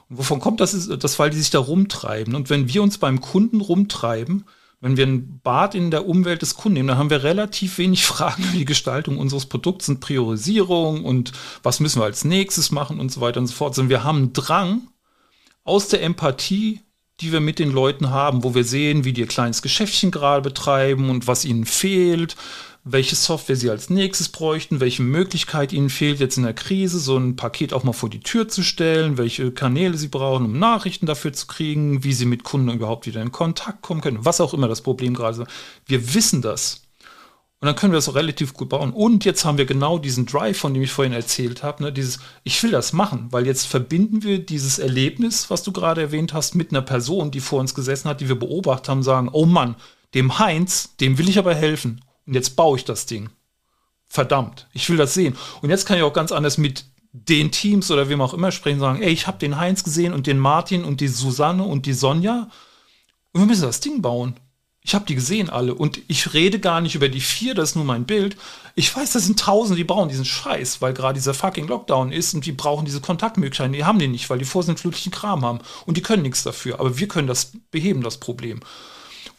Und wovon kommt das? Das, weil die sich da rumtreiben. Und wenn wir uns beim Kunden rumtreiben, wenn wir ein Bad in der Umwelt des Kunden nehmen, dann haben wir relativ wenig Fragen über die Gestaltung unseres Produkts und Priorisierung und was müssen wir als nächstes machen und so weiter und so fort. Sondern wir haben einen Drang aus der Empathie, die wir mit den Leuten haben, wo wir sehen, wie die ihr kleines Geschäftchen gerade betreiben und was ihnen fehlt, welche Software sie als nächstes bräuchten, welche Möglichkeit ihnen fehlt, jetzt in der Krise so ein Paket auch mal vor die Tür zu stellen, welche Kanäle sie brauchen, um Nachrichten dafür zu kriegen, wie sie mit Kunden überhaupt wieder in Kontakt kommen können, was auch immer das Problem gerade ist. Wir wissen das. Und dann können wir das auch relativ gut bauen. Und jetzt haben wir genau diesen Drive, von dem ich vorhin erzählt habe, ne, dieses, ich will das machen, weil jetzt verbinden wir dieses Erlebnis, was du gerade erwähnt hast, mit einer Person, die vor uns gesessen hat, die wir beobachtet haben, sagen, oh Mann, dem Heinz, dem will ich aber helfen. Und jetzt baue ich das Ding. Verdammt, ich will das sehen. Und jetzt kann ich auch ganz anders mit den Teams oder wem auch immer sprechen, sagen, ey, ich habe den Heinz gesehen und den Martin und die Susanne und die Sonja. Und wir müssen das Ding bauen. Ich habe die gesehen alle und ich rede gar nicht über die vier, das ist nur mein Bild. Ich weiß, das sind Tausende, die brauchen diesen Scheiß, weil gerade dieser fucking Lockdown ist und die brauchen diese Kontaktmöglichkeiten. Die haben die nicht, weil die vorsintflutlichen Kram haben und die können nichts dafür. Aber wir können das beheben, das Problem.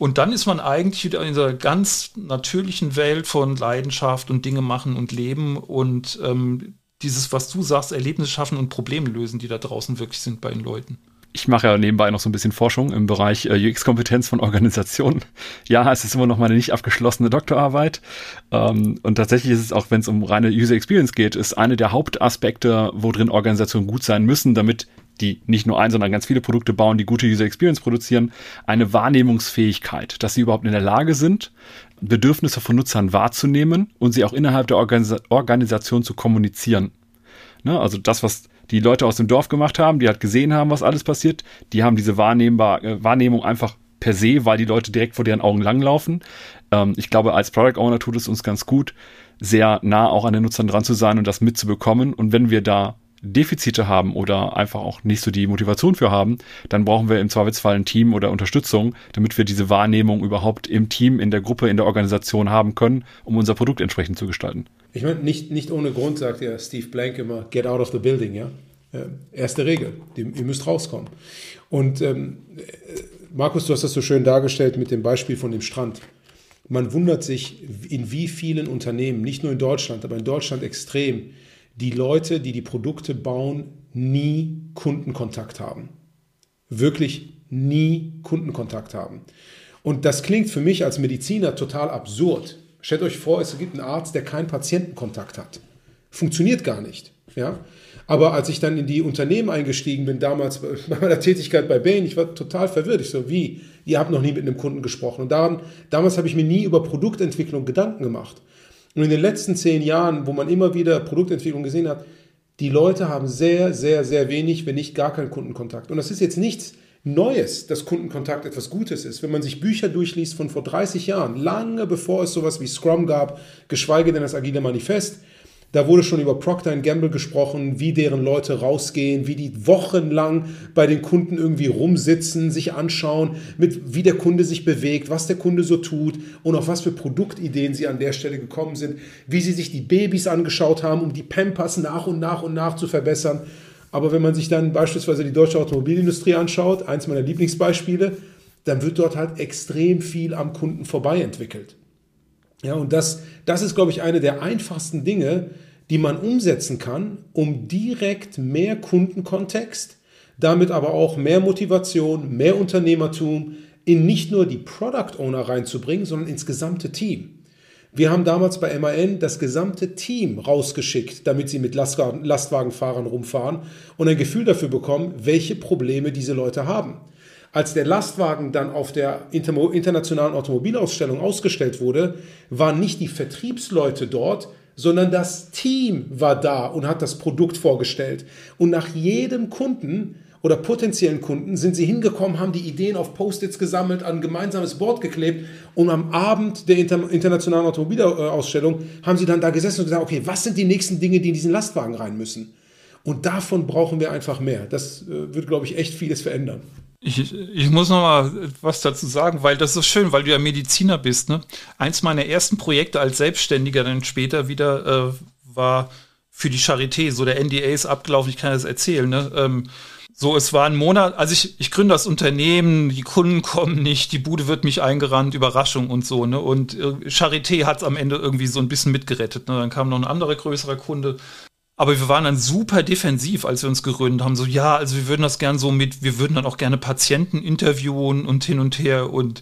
Und dann ist man eigentlich wieder in dieser ganz natürlichen Welt von Leidenschaft und Dinge machen und leben und ähm, dieses, was du sagst, Erlebnisse schaffen und Probleme lösen, die da draußen wirklich sind bei den Leuten. Ich mache ja nebenbei noch so ein bisschen Forschung im Bereich äh, UX-Kompetenz von Organisationen. Ja, es ist immer noch meine nicht abgeschlossene Doktorarbeit. Ähm, und tatsächlich ist es auch, wenn es um reine User Experience geht, ist eine der Hauptaspekte, wo drin Organisationen gut sein müssen, damit die nicht nur ein, sondern ganz viele Produkte bauen, die gute User Experience produzieren, eine Wahrnehmungsfähigkeit, dass sie überhaupt in der Lage sind, Bedürfnisse von Nutzern wahrzunehmen und sie auch innerhalb der Organis Organisation zu kommunizieren. Ne? Also das, was die Leute aus dem Dorf gemacht haben, die halt gesehen haben, was alles passiert, die haben diese Wahrnehmbar äh, Wahrnehmung einfach per se, weil die Leute direkt vor deren Augen langlaufen. Ähm, ich glaube, als Product Owner tut es uns ganz gut, sehr nah auch an den Nutzern dran zu sein und das mitzubekommen. Und wenn wir da Defizite haben oder einfach auch nicht so die Motivation für haben, dann brauchen wir im Zweifelsfall ein Team oder Unterstützung, damit wir diese Wahrnehmung überhaupt im Team, in der Gruppe, in der Organisation haben können, um unser Produkt entsprechend zu gestalten. Ich meine, nicht, nicht ohne Grund sagt ja Steve Blank immer, get out of the building, ja. Äh, erste Regel, ihr müsst rauskommen. Und ähm, Markus, du hast das so schön dargestellt mit dem Beispiel von dem Strand. Man wundert sich, in wie vielen Unternehmen, nicht nur in Deutschland, aber in Deutschland extrem, die Leute, die die Produkte bauen, nie Kundenkontakt haben. Wirklich nie Kundenkontakt haben. Und das klingt für mich als Mediziner total absurd. Stellt euch vor, es gibt einen Arzt, der keinen Patientenkontakt hat. Funktioniert gar nicht. Ja? Aber als ich dann in die Unternehmen eingestiegen bin, damals bei meiner Tätigkeit bei Bain, ich war total verwirrt. Ich so, wie? Ihr habt noch nie mit einem Kunden gesprochen. Und daran, damals habe ich mir nie über Produktentwicklung Gedanken gemacht. Und in den letzten zehn Jahren, wo man immer wieder Produktentwicklung gesehen hat, die Leute haben sehr, sehr, sehr wenig, wenn nicht gar keinen Kundenkontakt. Und das ist jetzt nichts Neues, dass Kundenkontakt etwas Gutes ist. Wenn man sich Bücher durchliest von vor 30 Jahren, lange bevor es sowas wie Scrum gab, geschweige denn das Agile Manifest, da wurde schon über Procter Gamble gesprochen, wie deren Leute rausgehen, wie die wochenlang bei den Kunden irgendwie rumsitzen, sich anschauen, mit, wie der Kunde sich bewegt, was der Kunde so tut und auf was für Produktideen sie an der Stelle gekommen sind, wie sie sich die Babys angeschaut haben, um die Pampers nach und nach und nach zu verbessern. Aber wenn man sich dann beispielsweise die deutsche Automobilindustrie anschaut, eins meiner Lieblingsbeispiele, dann wird dort halt extrem viel am Kunden vorbei entwickelt. Ja, und das, das ist, glaube ich, eine der einfachsten Dinge, die man umsetzen kann, um direkt mehr Kundenkontext, damit aber auch mehr Motivation, mehr Unternehmertum in nicht nur die Product Owner reinzubringen, sondern ins gesamte Team. Wir haben damals bei MAN das gesamte Team rausgeschickt, damit sie mit Lastwagenfahrern rumfahren und ein Gefühl dafür bekommen, welche Probleme diese Leute haben. Als der Lastwagen dann auf der internationalen Automobilausstellung ausgestellt wurde, waren nicht die Vertriebsleute dort, sondern das Team war da und hat das Produkt vorgestellt. Und nach jedem Kunden oder potenziellen Kunden sind sie hingekommen, haben die Ideen auf Post-its gesammelt, an ein gemeinsames Board geklebt und am Abend der Inter internationalen Automobilausstellung haben sie dann da gesessen und gesagt, okay, was sind die nächsten Dinge, die in diesen Lastwagen rein müssen? Und davon brauchen wir einfach mehr. Das äh, wird, glaube ich, echt vieles verändern. Ich, ich muss noch mal was dazu sagen, weil das ist schön, weil du ja Mediziner bist. Ne? Eins meiner ersten Projekte als Selbstständiger dann später wieder äh, war für die Charité. So der NDA ist abgelaufen, ich kann das erzählen. Ne? Ähm, so, es war ein Monat, also ich, ich gründe das Unternehmen, die Kunden kommen nicht, die Bude wird mich eingerannt, Überraschung und so, ne? Und äh, Charité hat es am Ende irgendwie so ein bisschen mitgerettet. Ne? Dann kam noch ein anderer größerer Kunde, aber wir waren dann super defensiv, als wir uns gegründet haben. So, ja, also wir würden das gern so mit, wir würden dann auch gerne Patienten interviewen und hin und her und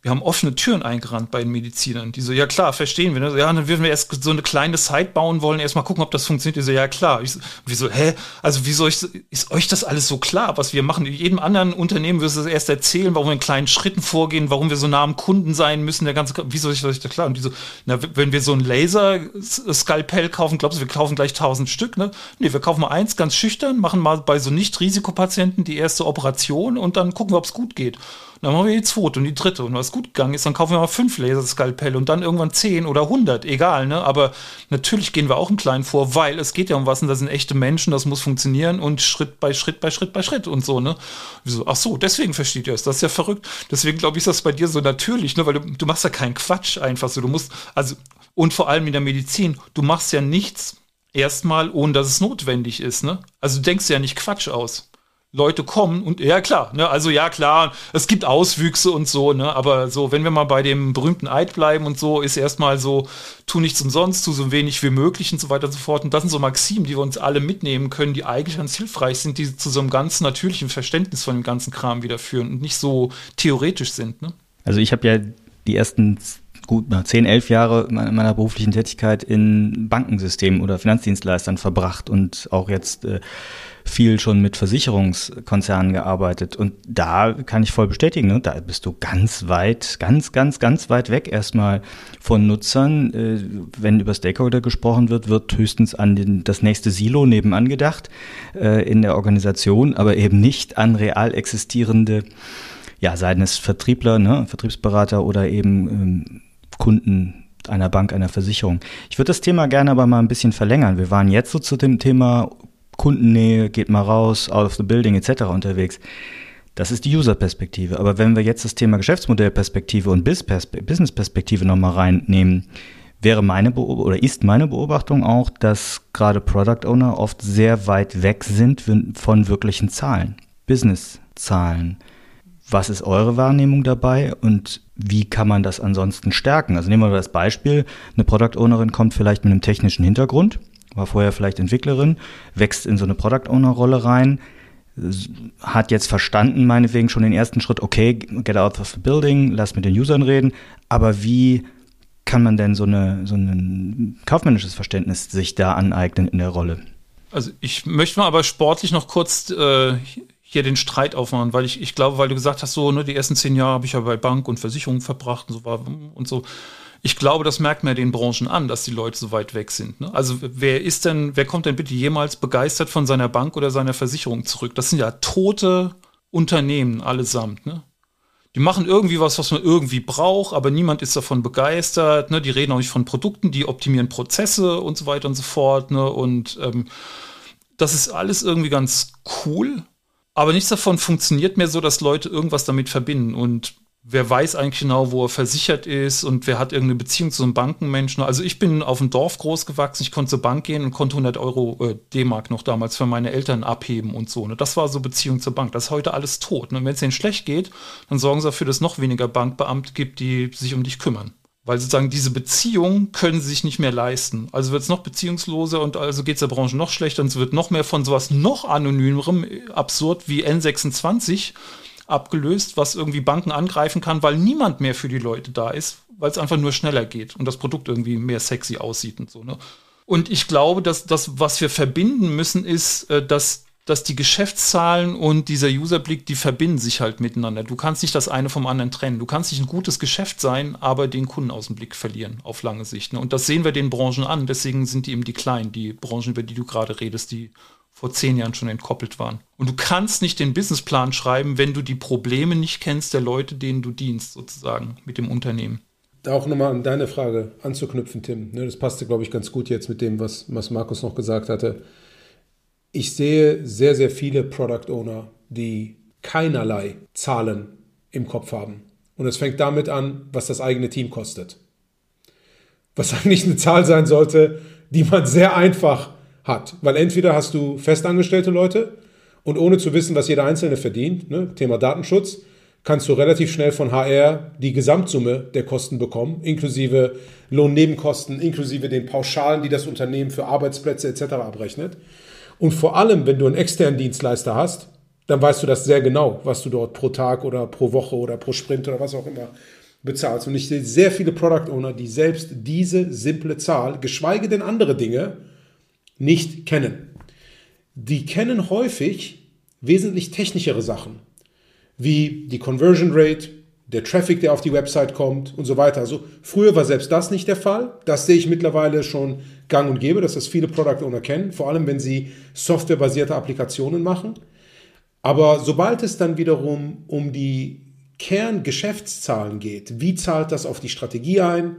wir haben offene Türen eingerannt bei den Medizinern. Die so, ja klar, verstehen wir. Ne? Ja, dann würden wir erst so eine kleine Site bauen wollen, erstmal gucken, ob das funktioniert. Die so, ja klar. Ich so, wie so, hä? Also wieso ist, ist euch das alles so klar, was wir machen? Jedem anderen Unternehmen wirst du das erst erzählen, warum wir in kleinen Schritten vorgehen, warum wir so nah am Kunden sein müssen. Der ganze, wieso ist euch das klar? Und die so, na, wenn wir so ein Laser-Skalpell kaufen, glaubst du, wir kaufen gleich tausend Stück, ne? Nee, wir kaufen mal eins ganz schüchtern, machen mal bei so Nicht-Risikopatienten die erste Operation und dann gucken wir, ob es gut geht. Dann machen wir die zweite und die dritte. Und was gut gegangen ist, dann kaufen wir mal fünf Laserskalpelle und dann irgendwann zehn oder hundert, egal, ne? Aber natürlich gehen wir auch im Kleinen vor, weil es geht ja um was und das sind echte Menschen, das muss funktionieren und Schritt bei Schritt bei Schritt bei Schritt und so, ne? Wieso? Ach so, deswegen versteht ihr es. Das ist ja verrückt. Deswegen glaube ich, ist das bei dir so natürlich, ne? Weil du, du machst ja keinen Quatsch einfach so. Du musst, also, und vor allem in der Medizin, du machst ja nichts erstmal, ohne dass es notwendig ist, ne? Also du denkst ja nicht Quatsch aus. Leute kommen und ja klar, ne, also ja klar, es gibt Auswüchse und so, ne, aber so, wenn wir mal bei dem berühmten Eid bleiben und so, ist erstmal so, tu nichts umsonst, tu so wenig wie möglich und so weiter und so fort. Und das sind so Maximen, die wir uns alle mitnehmen können, die eigentlich ganz hilfreich sind, die zu so einem ganz natürlichen Verständnis von dem ganzen Kram wieder führen und nicht so theoretisch sind. Ne? Also ich habe ja die ersten gut 10, 11 Jahre meiner beruflichen Tätigkeit in Bankensystemen oder Finanzdienstleistern verbracht und auch jetzt äh, viel schon mit Versicherungskonzernen gearbeitet und da kann ich voll bestätigen, ne, da bist du ganz weit, ganz, ganz, ganz weit weg erstmal von Nutzern. Äh, wenn über Stakeholder gesprochen wird, wird höchstens an den, das nächste Silo nebenan gedacht äh, in der Organisation, aber eben nicht an real existierende, ja, seien es Vertriebler, ne, Vertriebsberater oder eben ähm, Kunden einer Bank, einer Versicherung. Ich würde das Thema gerne aber mal ein bisschen verlängern. Wir waren jetzt so zu dem Thema Kundennähe, geht mal raus, out of the building etc. unterwegs. Das ist die User-Perspektive. Aber wenn wir jetzt das Thema Geschäftsmodellperspektive und Business-Perspektive nochmal reinnehmen, wäre meine Beob oder ist meine Beobachtung auch, dass gerade Product Owner oft sehr weit weg sind von wirklichen Zahlen, Business-Zahlen. Was ist eure Wahrnehmung dabei und wie kann man das ansonsten stärken? Also nehmen wir das Beispiel, eine Product Ownerin kommt vielleicht mit einem technischen Hintergrund, war vorher vielleicht Entwicklerin, wächst in so eine Product Owner Rolle rein, hat jetzt verstanden, meinetwegen schon den ersten Schritt, okay, get out of the building, lass mit den Usern reden, aber wie kann man denn so, eine, so ein kaufmännisches Verständnis sich da aneignen in der Rolle? Also ich möchte mal aber sportlich noch kurz äh, hier den Streit aufmachen, weil ich, ich glaube, weil du gesagt hast, so, ne, die ersten zehn Jahre habe ich ja bei Bank und Versicherung verbracht und so war und so ich glaube, das merkt man ja den Branchen an, dass die Leute so weit weg sind. Ne? Also wer ist denn, wer kommt denn bitte jemals begeistert von seiner Bank oder seiner Versicherung zurück? Das sind ja tote Unternehmen allesamt. Ne? Die machen irgendwie was, was man irgendwie braucht, aber niemand ist davon begeistert. Ne? Die reden auch nicht von Produkten, die optimieren Prozesse und so weiter und so fort. Ne? Und ähm, das ist alles irgendwie ganz cool. Aber nichts davon funktioniert mehr so, dass Leute irgendwas damit verbinden. Und wer weiß eigentlich genau, wo er versichert ist und wer hat irgendeine Beziehung zu einem Bankenmenschen. Also ich bin auf dem Dorf groß gewachsen, ich konnte zur Bank gehen und konnte 100 Euro äh, D-Mark noch damals für meine Eltern abheben und so. Ne? Das war so Beziehung zur Bank. Das ist heute alles tot. Ne? Und wenn es denen schlecht geht, dann sorgen sie dafür, dass es noch weniger Bankbeamte gibt, die sich um dich kümmern. Weil sozusagen diese Beziehung können sie sich nicht mehr leisten. Also wird es noch beziehungsloser und also geht es der Branche noch schlechter und es wird noch mehr von sowas noch anonymerem, absurd wie N26 abgelöst, was irgendwie Banken angreifen kann, weil niemand mehr für die Leute da ist, weil es einfach nur schneller geht und das Produkt irgendwie mehr sexy aussieht und so. Ne? Und ich glaube, dass das, was wir verbinden müssen, ist, äh, dass dass die Geschäftszahlen und dieser Userblick, die verbinden sich halt miteinander. Du kannst nicht das eine vom anderen trennen. Du kannst nicht ein gutes Geschäft sein, aber den Kunden aus dem Blick verlieren auf lange Sicht. Ne? Und das sehen wir den Branchen an. Deswegen sind die eben die kleinen, die Branchen, über die du gerade redest, die vor zehn Jahren schon entkoppelt waren. Und du kannst nicht den Businessplan schreiben, wenn du die Probleme nicht kennst der Leute, denen du dienst, sozusagen, mit dem Unternehmen. Da auch nochmal an deine Frage anzuknüpfen, Tim. Ne, das passte, glaube ich, ganz gut jetzt mit dem, was, was Markus noch gesagt hatte. Ich sehe sehr, sehr viele Product Owner, die keinerlei Zahlen im Kopf haben. Und es fängt damit an, was das eigene Team kostet. Was eigentlich eine Zahl sein sollte, die man sehr einfach hat. Weil entweder hast du festangestellte Leute und ohne zu wissen, was jeder Einzelne verdient, ne, Thema Datenschutz, kannst du relativ schnell von HR die Gesamtsumme der Kosten bekommen, inklusive Lohnnebenkosten, inklusive den Pauschalen, die das Unternehmen für Arbeitsplätze etc. abrechnet. Und vor allem, wenn du einen externen Dienstleister hast, dann weißt du das sehr genau, was du dort pro Tag oder pro Woche oder pro Sprint oder was auch immer bezahlst. Und ich sehe sehr viele Product Owner, die selbst diese simple Zahl, geschweige denn andere Dinge, nicht kennen. Die kennen häufig wesentlich technischere Sachen, wie die Conversion Rate, der Traffic, der auf die Website kommt und so weiter. Also früher war selbst das nicht der Fall. Das sehe ich mittlerweile schon gang und gäbe, dass das viele Product Owner kennen, vor allem wenn sie softwarebasierte Applikationen machen. Aber sobald es dann wiederum um die Kerngeschäftszahlen geht, wie zahlt das auf die Strategie ein?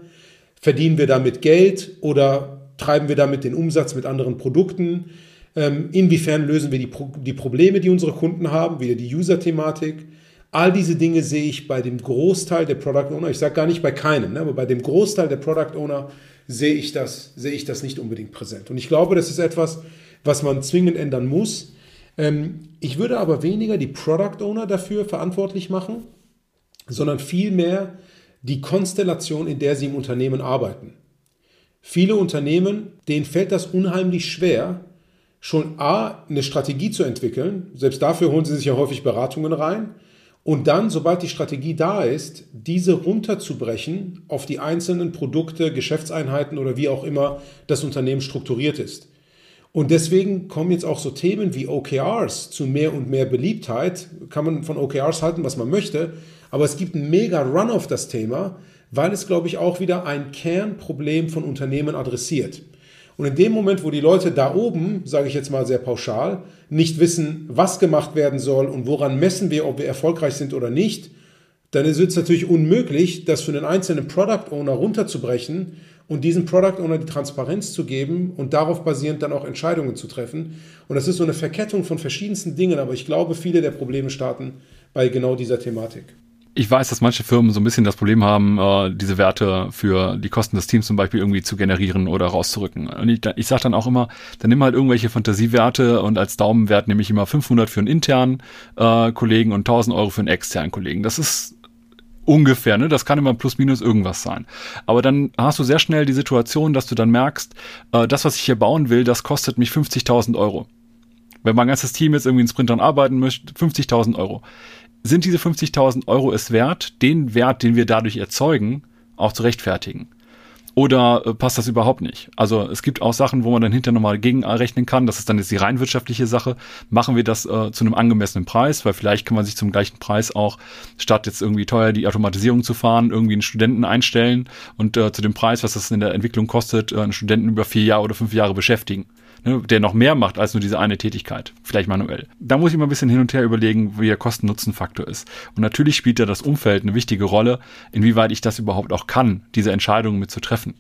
Verdienen wir damit Geld oder treiben wir damit den Umsatz mit anderen Produkten? Ähm, inwiefern lösen wir die, Pro die Probleme, die unsere Kunden haben? Wieder die User-Thematik. All diese Dinge sehe ich bei dem Großteil der Product Owner, ich sage gar nicht bei keinem, ne, aber bei dem Großteil der Product Owner sehe ich, das, sehe ich das nicht unbedingt präsent. Und ich glaube, das ist etwas, was man zwingend ändern muss. Ähm, ich würde aber weniger die Product Owner dafür verantwortlich machen, sondern vielmehr die Konstellation, in der sie im Unternehmen arbeiten. Viele Unternehmen, denen fällt das unheimlich schwer, schon A, eine Strategie zu entwickeln. Selbst dafür holen sie sich ja häufig Beratungen rein. Und dann, sobald die Strategie da ist, diese runterzubrechen auf die einzelnen Produkte, Geschäftseinheiten oder wie auch immer das Unternehmen strukturiert ist. Und deswegen kommen jetzt auch so Themen wie OKRs zu mehr und mehr Beliebtheit. Kann man von OKRs halten, was man möchte, aber es gibt einen mega Run auf das Thema, weil es, glaube ich, auch wieder ein Kernproblem von Unternehmen adressiert. Und in dem Moment, wo die Leute da oben, sage ich jetzt mal sehr pauschal, nicht wissen, was gemacht werden soll und woran messen wir, ob wir erfolgreich sind oder nicht, dann ist es natürlich unmöglich, das für einen einzelnen Product Owner runterzubrechen und diesem Product Owner die Transparenz zu geben und darauf basierend dann auch Entscheidungen zu treffen. Und das ist so eine Verkettung von verschiedensten Dingen, aber ich glaube, viele der Probleme starten bei genau dieser Thematik ich weiß, dass manche Firmen so ein bisschen das Problem haben, äh, diese Werte für die Kosten des Teams zum Beispiel irgendwie zu generieren oder rauszurücken. Und ich, ich sage dann auch immer, dann nimm halt irgendwelche Fantasiewerte und als Daumenwert nehme ich immer 500 für einen internen äh, Kollegen und 1000 Euro für einen externen Kollegen. Das ist ungefähr, ne? Das kann immer plus minus irgendwas sein. Aber dann hast du sehr schnell die Situation, dass du dann merkst, äh, das, was ich hier bauen will, das kostet mich 50.000 Euro. Wenn mein ganzes Team jetzt irgendwie in Sprint dran arbeiten möchte, 50.000 Euro sind diese 50.000 Euro es wert, den Wert, den wir dadurch erzeugen, auch zu rechtfertigen? Oder äh, passt das überhaupt nicht? Also es gibt auch Sachen, wo man dann hinterher nochmal gegenrechnen kann. Das ist dann jetzt die rein wirtschaftliche Sache. Machen wir das äh, zu einem angemessenen Preis? Weil vielleicht kann man sich zum gleichen Preis auch, statt jetzt irgendwie teuer die Automatisierung zu fahren, irgendwie einen Studenten einstellen und äh, zu dem Preis, was das in der Entwicklung kostet, äh, einen Studenten über vier Jahre oder fünf Jahre beschäftigen ne, der noch mehr macht als nur diese eine Tätigkeit, vielleicht manuell. Da muss ich mal ein bisschen hin und her überlegen, wie der Kosten-Nutzen-Faktor ist. Und natürlich spielt da das Umfeld eine wichtige Rolle, inwieweit ich das überhaupt auch kann, diese Entscheidungen mit zu treffen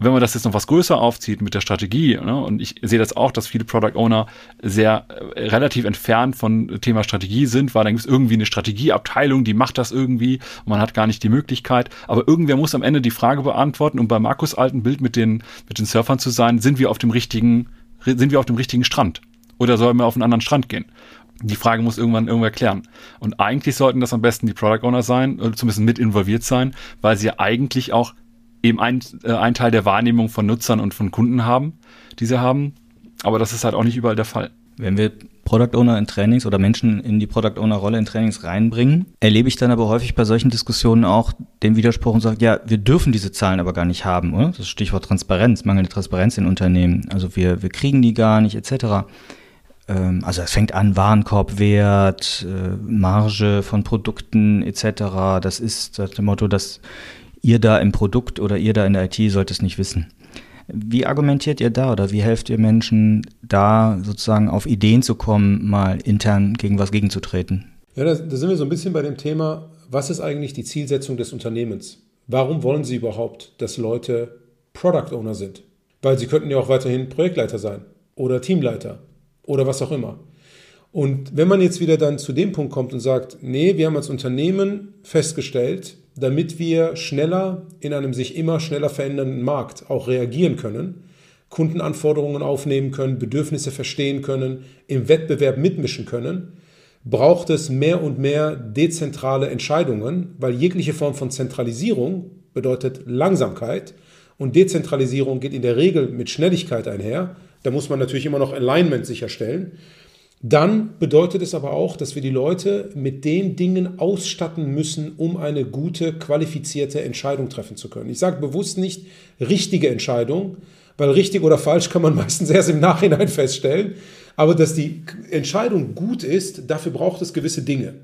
wenn man das jetzt noch was größer aufzieht mit der Strategie, ne, und ich sehe das auch, dass viele Product Owner sehr äh, relativ entfernt von Thema Strategie sind, weil dann gibt es irgendwie eine Strategieabteilung, die macht das irgendwie und man hat gar nicht die Möglichkeit. Aber irgendwer muss am Ende die Frage beantworten, um bei Markus alten Bild mit den, mit den Surfern zu sein, sind wir auf dem richtigen sind wir auf dem richtigen Strand? Oder sollen wir auf einen anderen Strand gehen? Die Frage muss irgendwann irgendwer klären. Und eigentlich sollten das am besten die Product Owner sein, zumindest mit involviert sein, weil sie eigentlich auch eben ein, äh, ein Teil der Wahrnehmung von Nutzern und von Kunden haben, die sie haben. Aber das ist halt auch nicht überall der Fall. Wenn wir Product Owner in Trainings oder Menschen in die Product Owner Rolle in Trainings reinbringen, erlebe ich dann aber häufig bei solchen Diskussionen auch den Widerspruch und sage, ja, wir dürfen diese Zahlen aber gar nicht haben, oder? Das Stichwort Transparenz, mangelnde Transparenz in Unternehmen. Also wir, wir kriegen die gar nicht, etc. Ähm, also es fängt an, Warenkorbwert, äh, Marge von Produkten etc. Das ist das Motto, dass ihr da im Produkt oder ihr da in der IT sollt es nicht wissen. Wie argumentiert ihr da oder wie helft ihr Menschen, da sozusagen auf Ideen zu kommen, mal intern gegen was gegenzutreten? Ja, da, da sind wir so ein bisschen bei dem Thema, was ist eigentlich die Zielsetzung des Unternehmens? Warum wollen Sie überhaupt, dass Leute Product Owner sind? Weil sie könnten ja auch weiterhin Projektleiter sein oder Teamleiter oder was auch immer. Und wenn man jetzt wieder dann zu dem Punkt kommt und sagt, nee, wir haben als Unternehmen festgestellt, damit wir schneller in einem sich immer schneller verändernden Markt auch reagieren können, Kundenanforderungen aufnehmen können, Bedürfnisse verstehen können, im Wettbewerb mitmischen können, braucht es mehr und mehr dezentrale Entscheidungen, weil jegliche Form von Zentralisierung bedeutet Langsamkeit und Dezentralisierung geht in der Regel mit Schnelligkeit einher. Da muss man natürlich immer noch Alignment sicherstellen. Dann bedeutet es aber auch, dass wir die Leute mit den Dingen ausstatten müssen, um eine gute, qualifizierte Entscheidung treffen zu können. Ich sage bewusst nicht richtige Entscheidung, weil richtig oder falsch kann man meistens erst im Nachhinein feststellen. Aber dass die Entscheidung gut ist, dafür braucht es gewisse Dinge.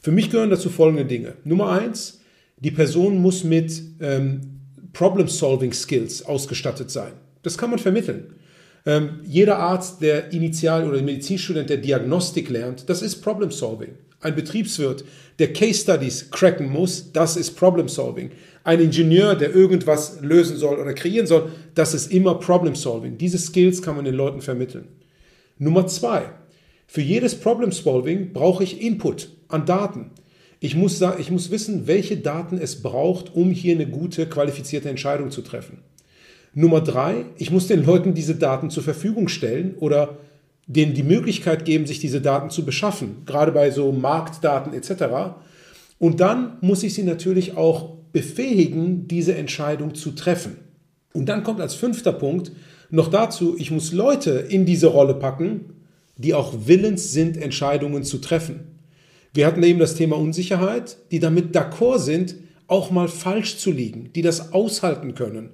Für mich gehören dazu folgende Dinge. Nummer eins, die Person muss mit ähm, Problem-Solving-Skills ausgestattet sein. Das kann man vermitteln. Ähm, jeder Arzt, der Initial- oder Medizinstudent, der Diagnostik lernt, das ist Problem Solving. Ein Betriebswirt, der Case Studies cracken muss, das ist Problem Solving. Ein Ingenieur, der irgendwas lösen soll oder kreieren soll, das ist immer Problem Solving. Diese Skills kann man den Leuten vermitteln. Nummer zwei. Für jedes Problem Solving brauche ich Input an Daten. Ich muss, ich muss wissen, welche Daten es braucht, um hier eine gute, qualifizierte Entscheidung zu treffen. Nummer drei, ich muss den Leuten diese Daten zur Verfügung stellen oder denen die Möglichkeit geben, sich diese Daten zu beschaffen, gerade bei so Marktdaten etc. Und dann muss ich sie natürlich auch befähigen, diese Entscheidung zu treffen. Und dann kommt als fünfter Punkt noch dazu, ich muss Leute in diese Rolle packen, die auch willens sind, Entscheidungen zu treffen. Wir hatten eben das Thema Unsicherheit, die damit d'accord sind, auch mal falsch zu liegen, die das aushalten können,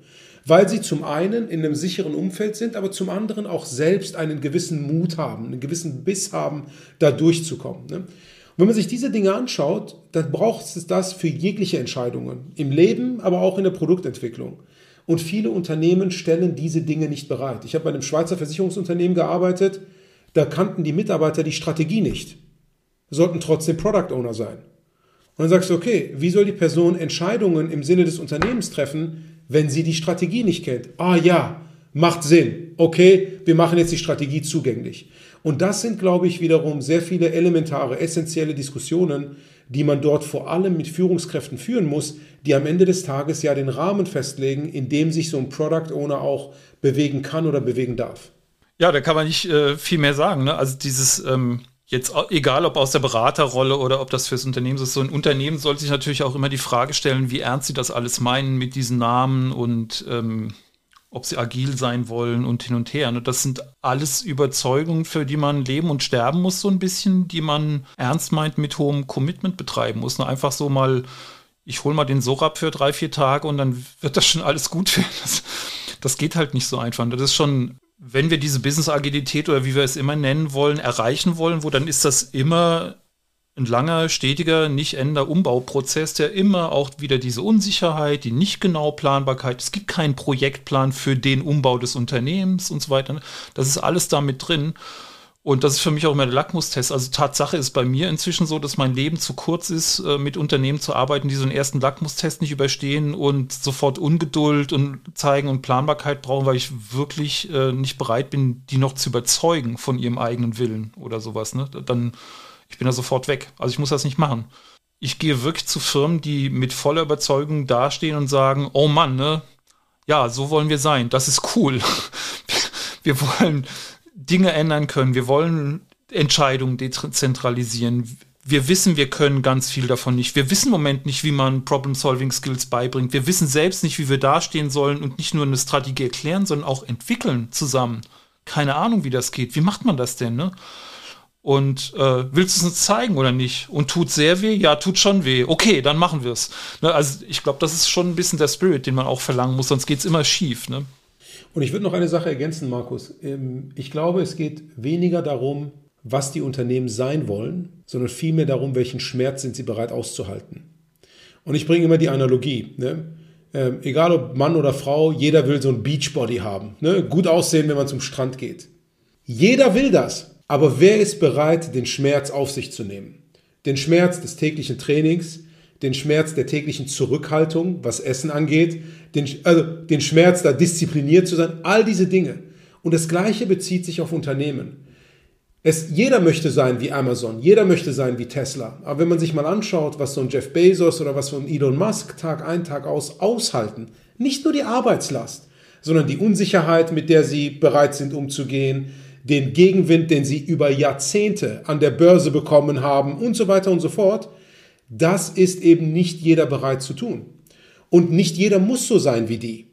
weil sie zum einen in einem sicheren Umfeld sind, aber zum anderen auch selbst einen gewissen Mut haben, einen gewissen Biss haben, da durchzukommen. Ne? wenn man sich diese Dinge anschaut, dann braucht es das für jegliche Entscheidungen, im Leben, aber auch in der Produktentwicklung. Und viele Unternehmen stellen diese Dinge nicht bereit. Ich habe bei einem Schweizer Versicherungsunternehmen gearbeitet, da kannten die Mitarbeiter die Strategie nicht, sollten trotzdem Product Owner sein. Und dann sagst du, okay, wie soll die Person Entscheidungen im Sinne des Unternehmens treffen, wenn sie die Strategie nicht kennt. Ah ja, macht Sinn. Okay, wir machen jetzt die Strategie zugänglich. Und das sind, glaube ich, wiederum sehr viele elementare, essentielle Diskussionen, die man dort vor allem mit Führungskräften führen muss, die am Ende des Tages ja den Rahmen festlegen, in dem sich so ein Product Owner auch bewegen kann oder bewegen darf. Ja, da kann man nicht äh, viel mehr sagen. Ne? Also dieses ähm Jetzt egal, ob aus der Beraterrolle oder ob das fürs Unternehmen ist. So ein Unternehmen sollte sich natürlich auch immer die Frage stellen, wie ernst sie das alles meinen mit diesen Namen und ähm, ob sie agil sein wollen und hin und her. Und das sind alles Überzeugungen, für die man leben und sterben muss, so ein bisschen, die man ernst meint mit hohem Commitment betreiben muss. Nur einfach so mal, ich hole mal den Sorab für drei, vier Tage und dann wird das schon alles gut werden. Das, das geht halt nicht so einfach. Das ist schon wenn wir diese Business-Agilität oder wie wir es immer nennen wollen, erreichen wollen, wo dann ist das immer ein langer, stetiger, nicht endender Umbauprozess, der immer auch wieder diese Unsicherheit, die nicht genau Planbarkeit, es gibt keinen Projektplan für den Umbau des Unternehmens und so weiter. Das ist alles damit drin. Und das ist für mich auch immer der Lackmustest. Also Tatsache ist bei mir inzwischen so, dass mein Leben zu kurz ist, äh, mit Unternehmen zu arbeiten, die so einen ersten Lackmustest nicht überstehen und sofort Ungeduld und zeigen und Planbarkeit brauchen, weil ich wirklich äh, nicht bereit bin, die noch zu überzeugen von ihrem eigenen Willen oder sowas. Ne? Dann, ich bin da sofort weg. Also ich muss das nicht machen. Ich gehe wirklich zu Firmen, die mit voller Überzeugung dastehen und sagen, oh Mann, ne? Ja, so wollen wir sein. Das ist cool. wir wollen Dinge ändern können. Wir wollen Entscheidungen dezentralisieren. Wir wissen, wir können ganz viel davon nicht. Wir wissen im Moment nicht, wie man Problem-Solving-Skills beibringt. Wir wissen selbst nicht, wie wir dastehen sollen und nicht nur eine Strategie erklären, sondern auch entwickeln zusammen. Keine Ahnung, wie das geht. Wie macht man das denn, ne? Und äh, willst du es uns zeigen oder nicht? Und tut sehr weh? Ja, tut schon weh. Okay, dann machen wir es. Ne, also ich glaube, das ist schon ein bisschen der Spirit, den man auch verlangen muss, sonst geht es immer schief. Ne? Und ich würde noch eine Sache ergänzen, Markus. Ähm, ich glaube, es geht weniger darum, was die Unternehmen sein wollen, sondern vielmehr darum, welchen Schmerz sind sie bereit auszuhalten. Und ich bringe immer die Analogie. Ne? Ähm, egal ob Mann oder Frau, jeder will so ein Beachbody haben. Ne? Gut aussehen, wenn man zum Strand geht. Jeder will das. Aber wer ist bereit, den Schmerz auf sich zu nehmen? Den Schmerz des täglichen Trainings, den Schmerz der täglichen Zurückhaltung, was Essen angeht, den, also den Schmerz, da diszipliniert zu sein, all diese Dinge. Und das Gleiche bezieht sich auf Unternehmen. Es, jeder möchte sein wie Amazon, jeder möchte sein wie Tesla. Aber wenn man sich mal anschaut, was so ein Jeff Bezos oder was so ein Elon Musk Tag ein, Tag aus aushalten, nicht nur die Arbeitslast, sondern die Unsicherheit, mit der sie bereit sind umzugehen, den Gegenwind, den sie über Jahrzehnte an der Börse bekommen haben und so weiter und so fort, das ist eben nicht jeder bereit zu tun. Und nicht jeder muss so sein wie die.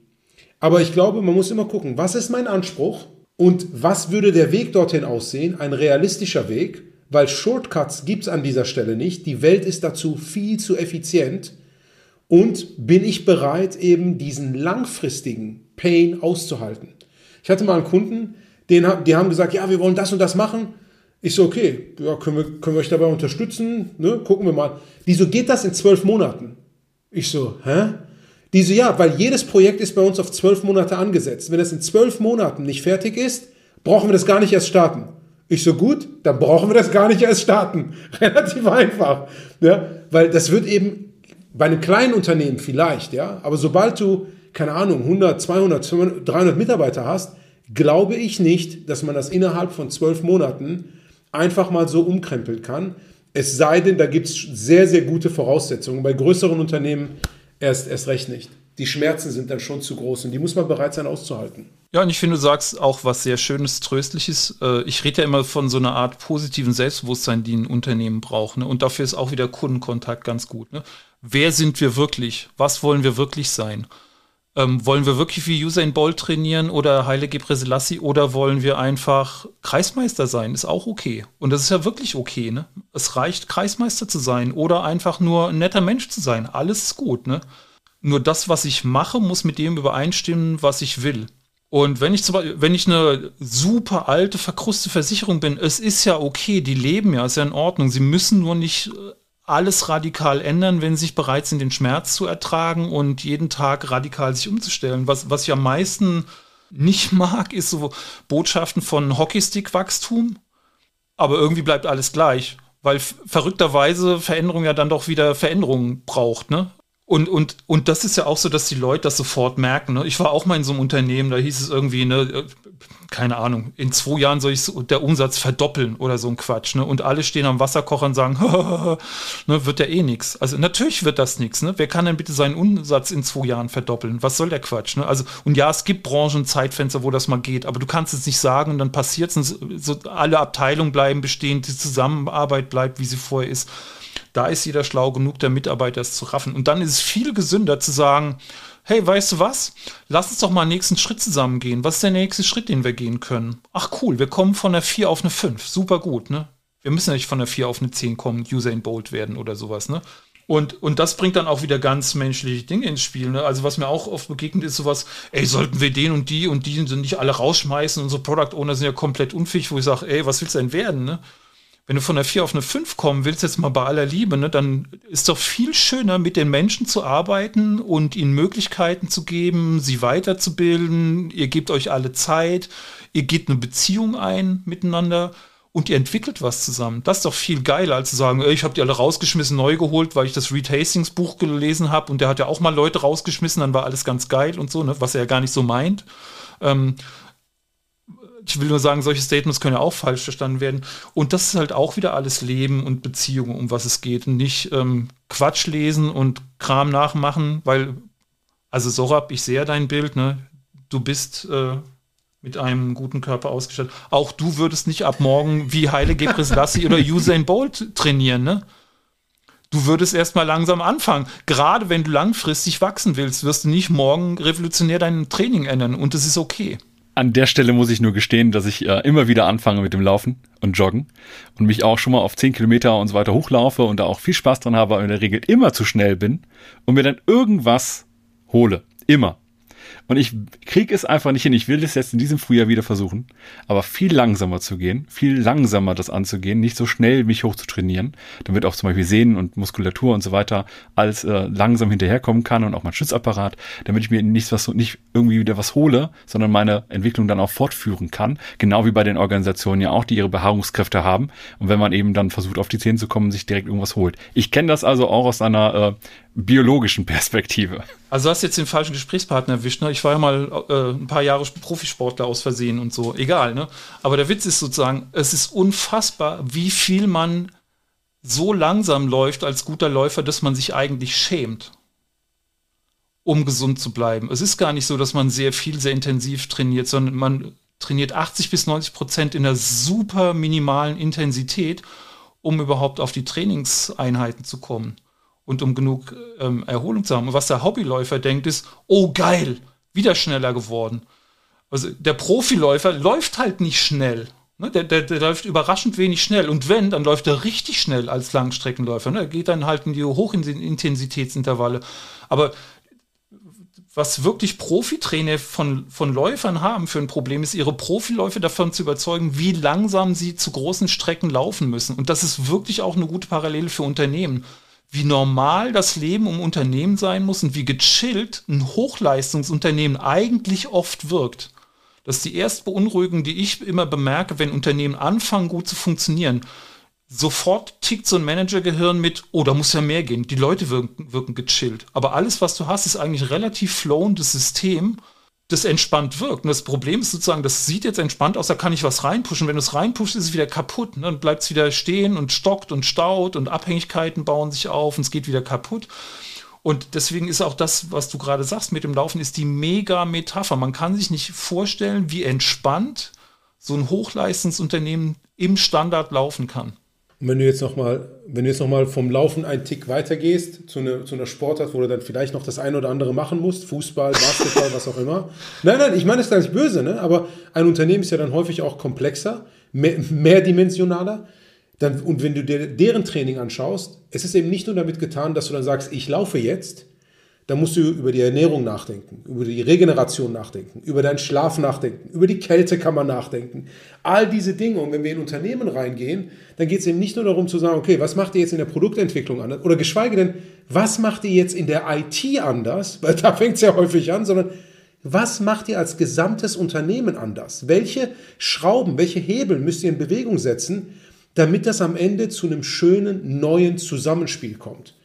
Aber ich glaube, man muss immer gucken, was ist mein Anspruch und was würde der Weg dorthin aussehen, ein realistischer Weg, weil Shortcuts gibt es an dieser Stelle nicht. Die Welt ist dazu viel zu effizient. Und bin ich bereit, eben diesen langfristigen Pain auszuhalten? Ich hatte mal einen Kunden, den, die haben gesagt, ja, wir wollen das und das machen. Ich so, okay, ja, können, wir, können wir euch dabei unterstützen? Ne? Gucken wir mal. Die so, geht das in zwölf Monaten? Ich so, hä? Die so, ja, weil jedes Projekt ist bei uns auf zwölf Monate angesetzt. Wenn es in zwölf Monaten nicht fertig ist, brauchen wir das gar nicht erst starten. Ich so, gut, dann brauchen wir das gar nicht erst starten. Relativ einfach. Ja? Weil das wird eben bei einem kleinen Unternehmen vielleicht, ja, aber sobald du, keine Ahnung, 100, 200, 300 Mitarbeiter hast, glaube ich nicht, dass man das innerhalb von zwölf Monaten einfach mal so umkrempeln kann. Es sei denn, da gibt es sehr, sehr gute Voraussetzungen. Bei größeren Unternehmen erst, erst recht nicht. Die Schmerzen sind dann schon zu groß und die muss man bereit sein auszuhalten. Ja, und ich finde, du sagst auch was sehr Schönes, Tröstliches. Äh, ich rede ja immer von so einer Art positiven Selbstbewusstsein, die ein Unternehmen braucht. Ne? Und dafür ist auch wieder Kundenkontakt ganz gut. Ne? Wer sind wir wirklich? Was wollen wir wirklich sein? Ähm, wollen wir wirklich wie User in Bolt trainieren oder Heile Gebre Selassie oder wollen wir einfach Kreismeister sein? Ist auch okay. Und das ist ja wirklich okay, ne? Es reicht, Kreismeister zu sein oder einfach nur ein netter Mensch zu sein. Alles ist gut, ne? Nur das, was ich mache, muss mit dem übereinstimmen, was ich will. Und wenn ich zum Beispiel, wenn ich eine super alte, verkruste Versicherung bin, es ist ja okay, die leben ja, ist ja in Ordnung. Sie müssen nur nicht äh, alles radikal ändern, wenn sie sich bereit sind, den Schmerz zu ertragen und jeden Tag radikal sich umzustellen. Was, was ich am meisten nicht mag, ist so Botschaften von Hockeystick-Wachstum. Aber irgendwie bleibt alles gleich, weil verrückterweise Veränderung ja dann doch wieder Veränderungen braucht. Ne? Und, und, und das ist ja auch so, dass die Leute das sofort merken. Ne? Ich war auch mal in so einem Unternehmen, da hieß es irgendwie, ne, keine Ahnung, in zwei Jahren soll ich der Umsatz verdoppeln oder so ein Quatsch. Ne? Und alle stehen am Wasserkocher und sagen, ne, wird ja eh nichts. Also natürlich wird das nichts. Ne? Wer kann denn bitte seinen Umsatz in zwei Jahren verdoppeln? Was soll der Quatsch? Ne? Also, und ja, es gibt Branchen, Zeitfenster, wo das mal geht, aber du kannst es nicht sagen und dann passiert es. So, alle Abteilungen bleiben bestehen, die Zusammenarbeit bleibt, wie sie vorher ist. Da ist jeder schlau genug, der Mitarbeiter es zu raffen. Und dann ist es viel gesünder zu sagen, hey, weißt du was? Lass uns doch mal einen nächsten Schritt zusammen gehen. Was ist der nächste Schritt, den wir gehen können? Ach cool, wir kommen von einer 4 auf eine 5. Super gut, ne? Wir müssen ja nicht von einer 4 auf eine 10 kommen, User in Bold werden oder sowas, ne? Und, und das bringt dann auch wieder ganz menschliche Dinge ins Spiel. Ne? Also was mir auch oft begegnet ist sowas, ey, sollten wir den und die und die nicht alle rausschmeißen, unsere Product Owner sind ja komplett unfähig, wo ich sage, ey, was willst du denn werden? Ne? Wenn du von der 4 auf eine 5 kommen willst, jetzt mal bei aller Liebe, ne, dann ist doch viel schöner, mit den Menschen zu arbeiten und ihnen Möglichkeiten zu geben, sie weiterzubilden. Ihr gebt euch alle Zeit, ihr geht eine Beziehung ein miteinander und ihr entwickelt was zusammen. Das ist doch viel geiler, als zu sagen, ey, ich habe die alle rausgeschmissen, neu geholt, weil ich das Reed Hastings Buch gelesen habe und der hat ja auch mal Leute rausgeschmissen, dann war alles ganz geil und so, ne, was er ja gar nicht so meint. Ähm, ich will nur sagen, solche Statements können ja auch falsch verstanden werden. Und das ist halt auch wieder alles Leben und Beziehungen, um was es geht. Nicht ähm, Quatsch lesen und Kram nachmachen, weil, also Sorab, ich sehe dein Bild, ne? Du bist äh, mit einem guten Körper ausgestattet. Auch du würdest nicht ab morgen wie Heile Lassi oder Usain Bolt trainieren, ne? Du würdest erstmal langsam anfangen. Gerade wenn du langfristig wachsen willst, wirst du nicht morgen revolutionär dein Training ändern. Und das ist okay. An der Stelle muss ich nur gestehen, dass ich äh, immer wieder anfange mit dem Laufen und Joggen und mich auch schon mal auf 10 Kilometer und so weiter hochlaufe und da auch viel Spaß dran habe, aber in der Regel immer zu schnell bin und mir dann irgendwas hole. Immer. Und ich kriege es einfach nicht hin. Ich will es jetzt in diesem Frühjahr wieder versuchen, aber viel langsamer zu gehen, viel langsamer das anzugehen, nicht so schnell mich hoch zu trainieren, damit auch zum Beispiel Sehnen und Muskulatur und so weiter alles äh, langsam hinterherkommen kann und auch mein Schutzapparat, damit ich mir nicht was nicht irgendwie wieder was hole, sondern meine Entwicklung dann auch fortführen kann. Genau wie bei den Organisationen ja auch, die ihre Beharrungskräfte haben. Und wenn man eben dann versucht, auf die Zähne zu kommen, sich direkt irgendwas holt. Ich kenne das also auch aus einer äh, biologischen Perspektive. Also du hast jetzt den falschen Gesprächspartner erwischt. Ne? Ich war ja mal äh, ein paar Jahre Profisportler aus Versehen und so. Egal, ne? Aber der Witz ist sozusagen, es ist unfassbar, wie viel man so langsam läuft als guter Läufer, dass man sich eigentlich schämt, um gesund zu bleiben. Es ist gar nicht so, dass man sehr viel, sehr intensiv trainiert, sondern man trainiert 80 bis 90 Prozent in einer super minimalen Intensität, um überhaupt auf die Trainingseinheiten zu kommen und um genug ähm, Erholung zu haben. Und was der Hobbyläufer denkt, ist, oh geil, wieder schneller geworden. Also der Profiläufer läuft halt nicht schnell. Ne? Der, der, der, läuft überraschend wenig schnell. Und wenn, dann läuft er richtig schnell als Langstreckenläufer. Ne? Er geht dann halt in die Hochintensitätsintervalle. Aber was wirklich Profitrainer von, von Läufern haben für ein Problem, ist, ihre Profiläufe davon zu überzeugen, wie langsam sie zu großen Strecken laufen müssen. Und das ist wirklich auch eine gute Parallele für Unternehmen. Wie normal das Leben um Unternehmen sein muss und wie gechillt ein Hochleistungsunternehmen eigentlich oft wirkt. Das ist die erste Beunruhigung, die ich immer bemerke, wenn Unternehmen anfangen, gut zu funktionieren sofort tickt so ein Managergehirn mit, oh, da muss ja mehr gehen. Die Leute wirken, wirken gechillt. Aber alles, was du hast, ist eigentlich relativ flowendes System, das entspannt wirkt. Und das Problem ist sozusagen, das sieht jetzt entspannt aus, da kann ich was reinpushen. Wenn du es reinpushst, ist es wieder kaputt. Ne? Dann bleibt es wieder stehen und stockt und staut und Abhängigkeiten bauen sich auf und es geht wieder kaputt. Und deswegen ist auch das, was du gerade sagst mit dem Laufen, ist die mega Metapher. Man kann sich nicht vorstellen, wie entspannt so ein Hochleistungsunternehmen im Standard laufen kann. Und wenn du jetzt nochmal, wenn du jetzt nochmal vom Laufen einen Tick weitergehst zu, eine, zu einer Sportart, wo du dann vielleicht noch das eine oder andere machen musst, Fußball, Basketball, was auch immer. Nein, nein, ich meine das gar nicht böse, ne? aber ein Unternehmen ist ja dann häufig auch komplexer, mehr, mehrdimensionaler. Dann, und wenn du dir deren Training anschaust, es ist eben nicht nur damit getan, dass du dann sagst, ich laufe jetzt, da musst du über die Ernährung nachdenken, über die Regeneration nachdenken, über deinen Schlaf nachdenken, über die Kälte kann man nachdenken. All diese Dinge. Und wenn wir in Unternehmen reingehen, dann geht es eben nicht nur darum zu sagen, okay, was macht ihr jetzt in der Produktentwicklung anders? Oder geschweige denn, was macht ihr jetzt in der IT anders? Weil da fängt es ja häufig an, sondern was macht ihr als gesamtes Unternehmen anders? Welche Schrauben, welche Hebel müsst ihr in Bewegung setzen, damit das am Ende zu einem schönen neuen Zusammenspiel kommt?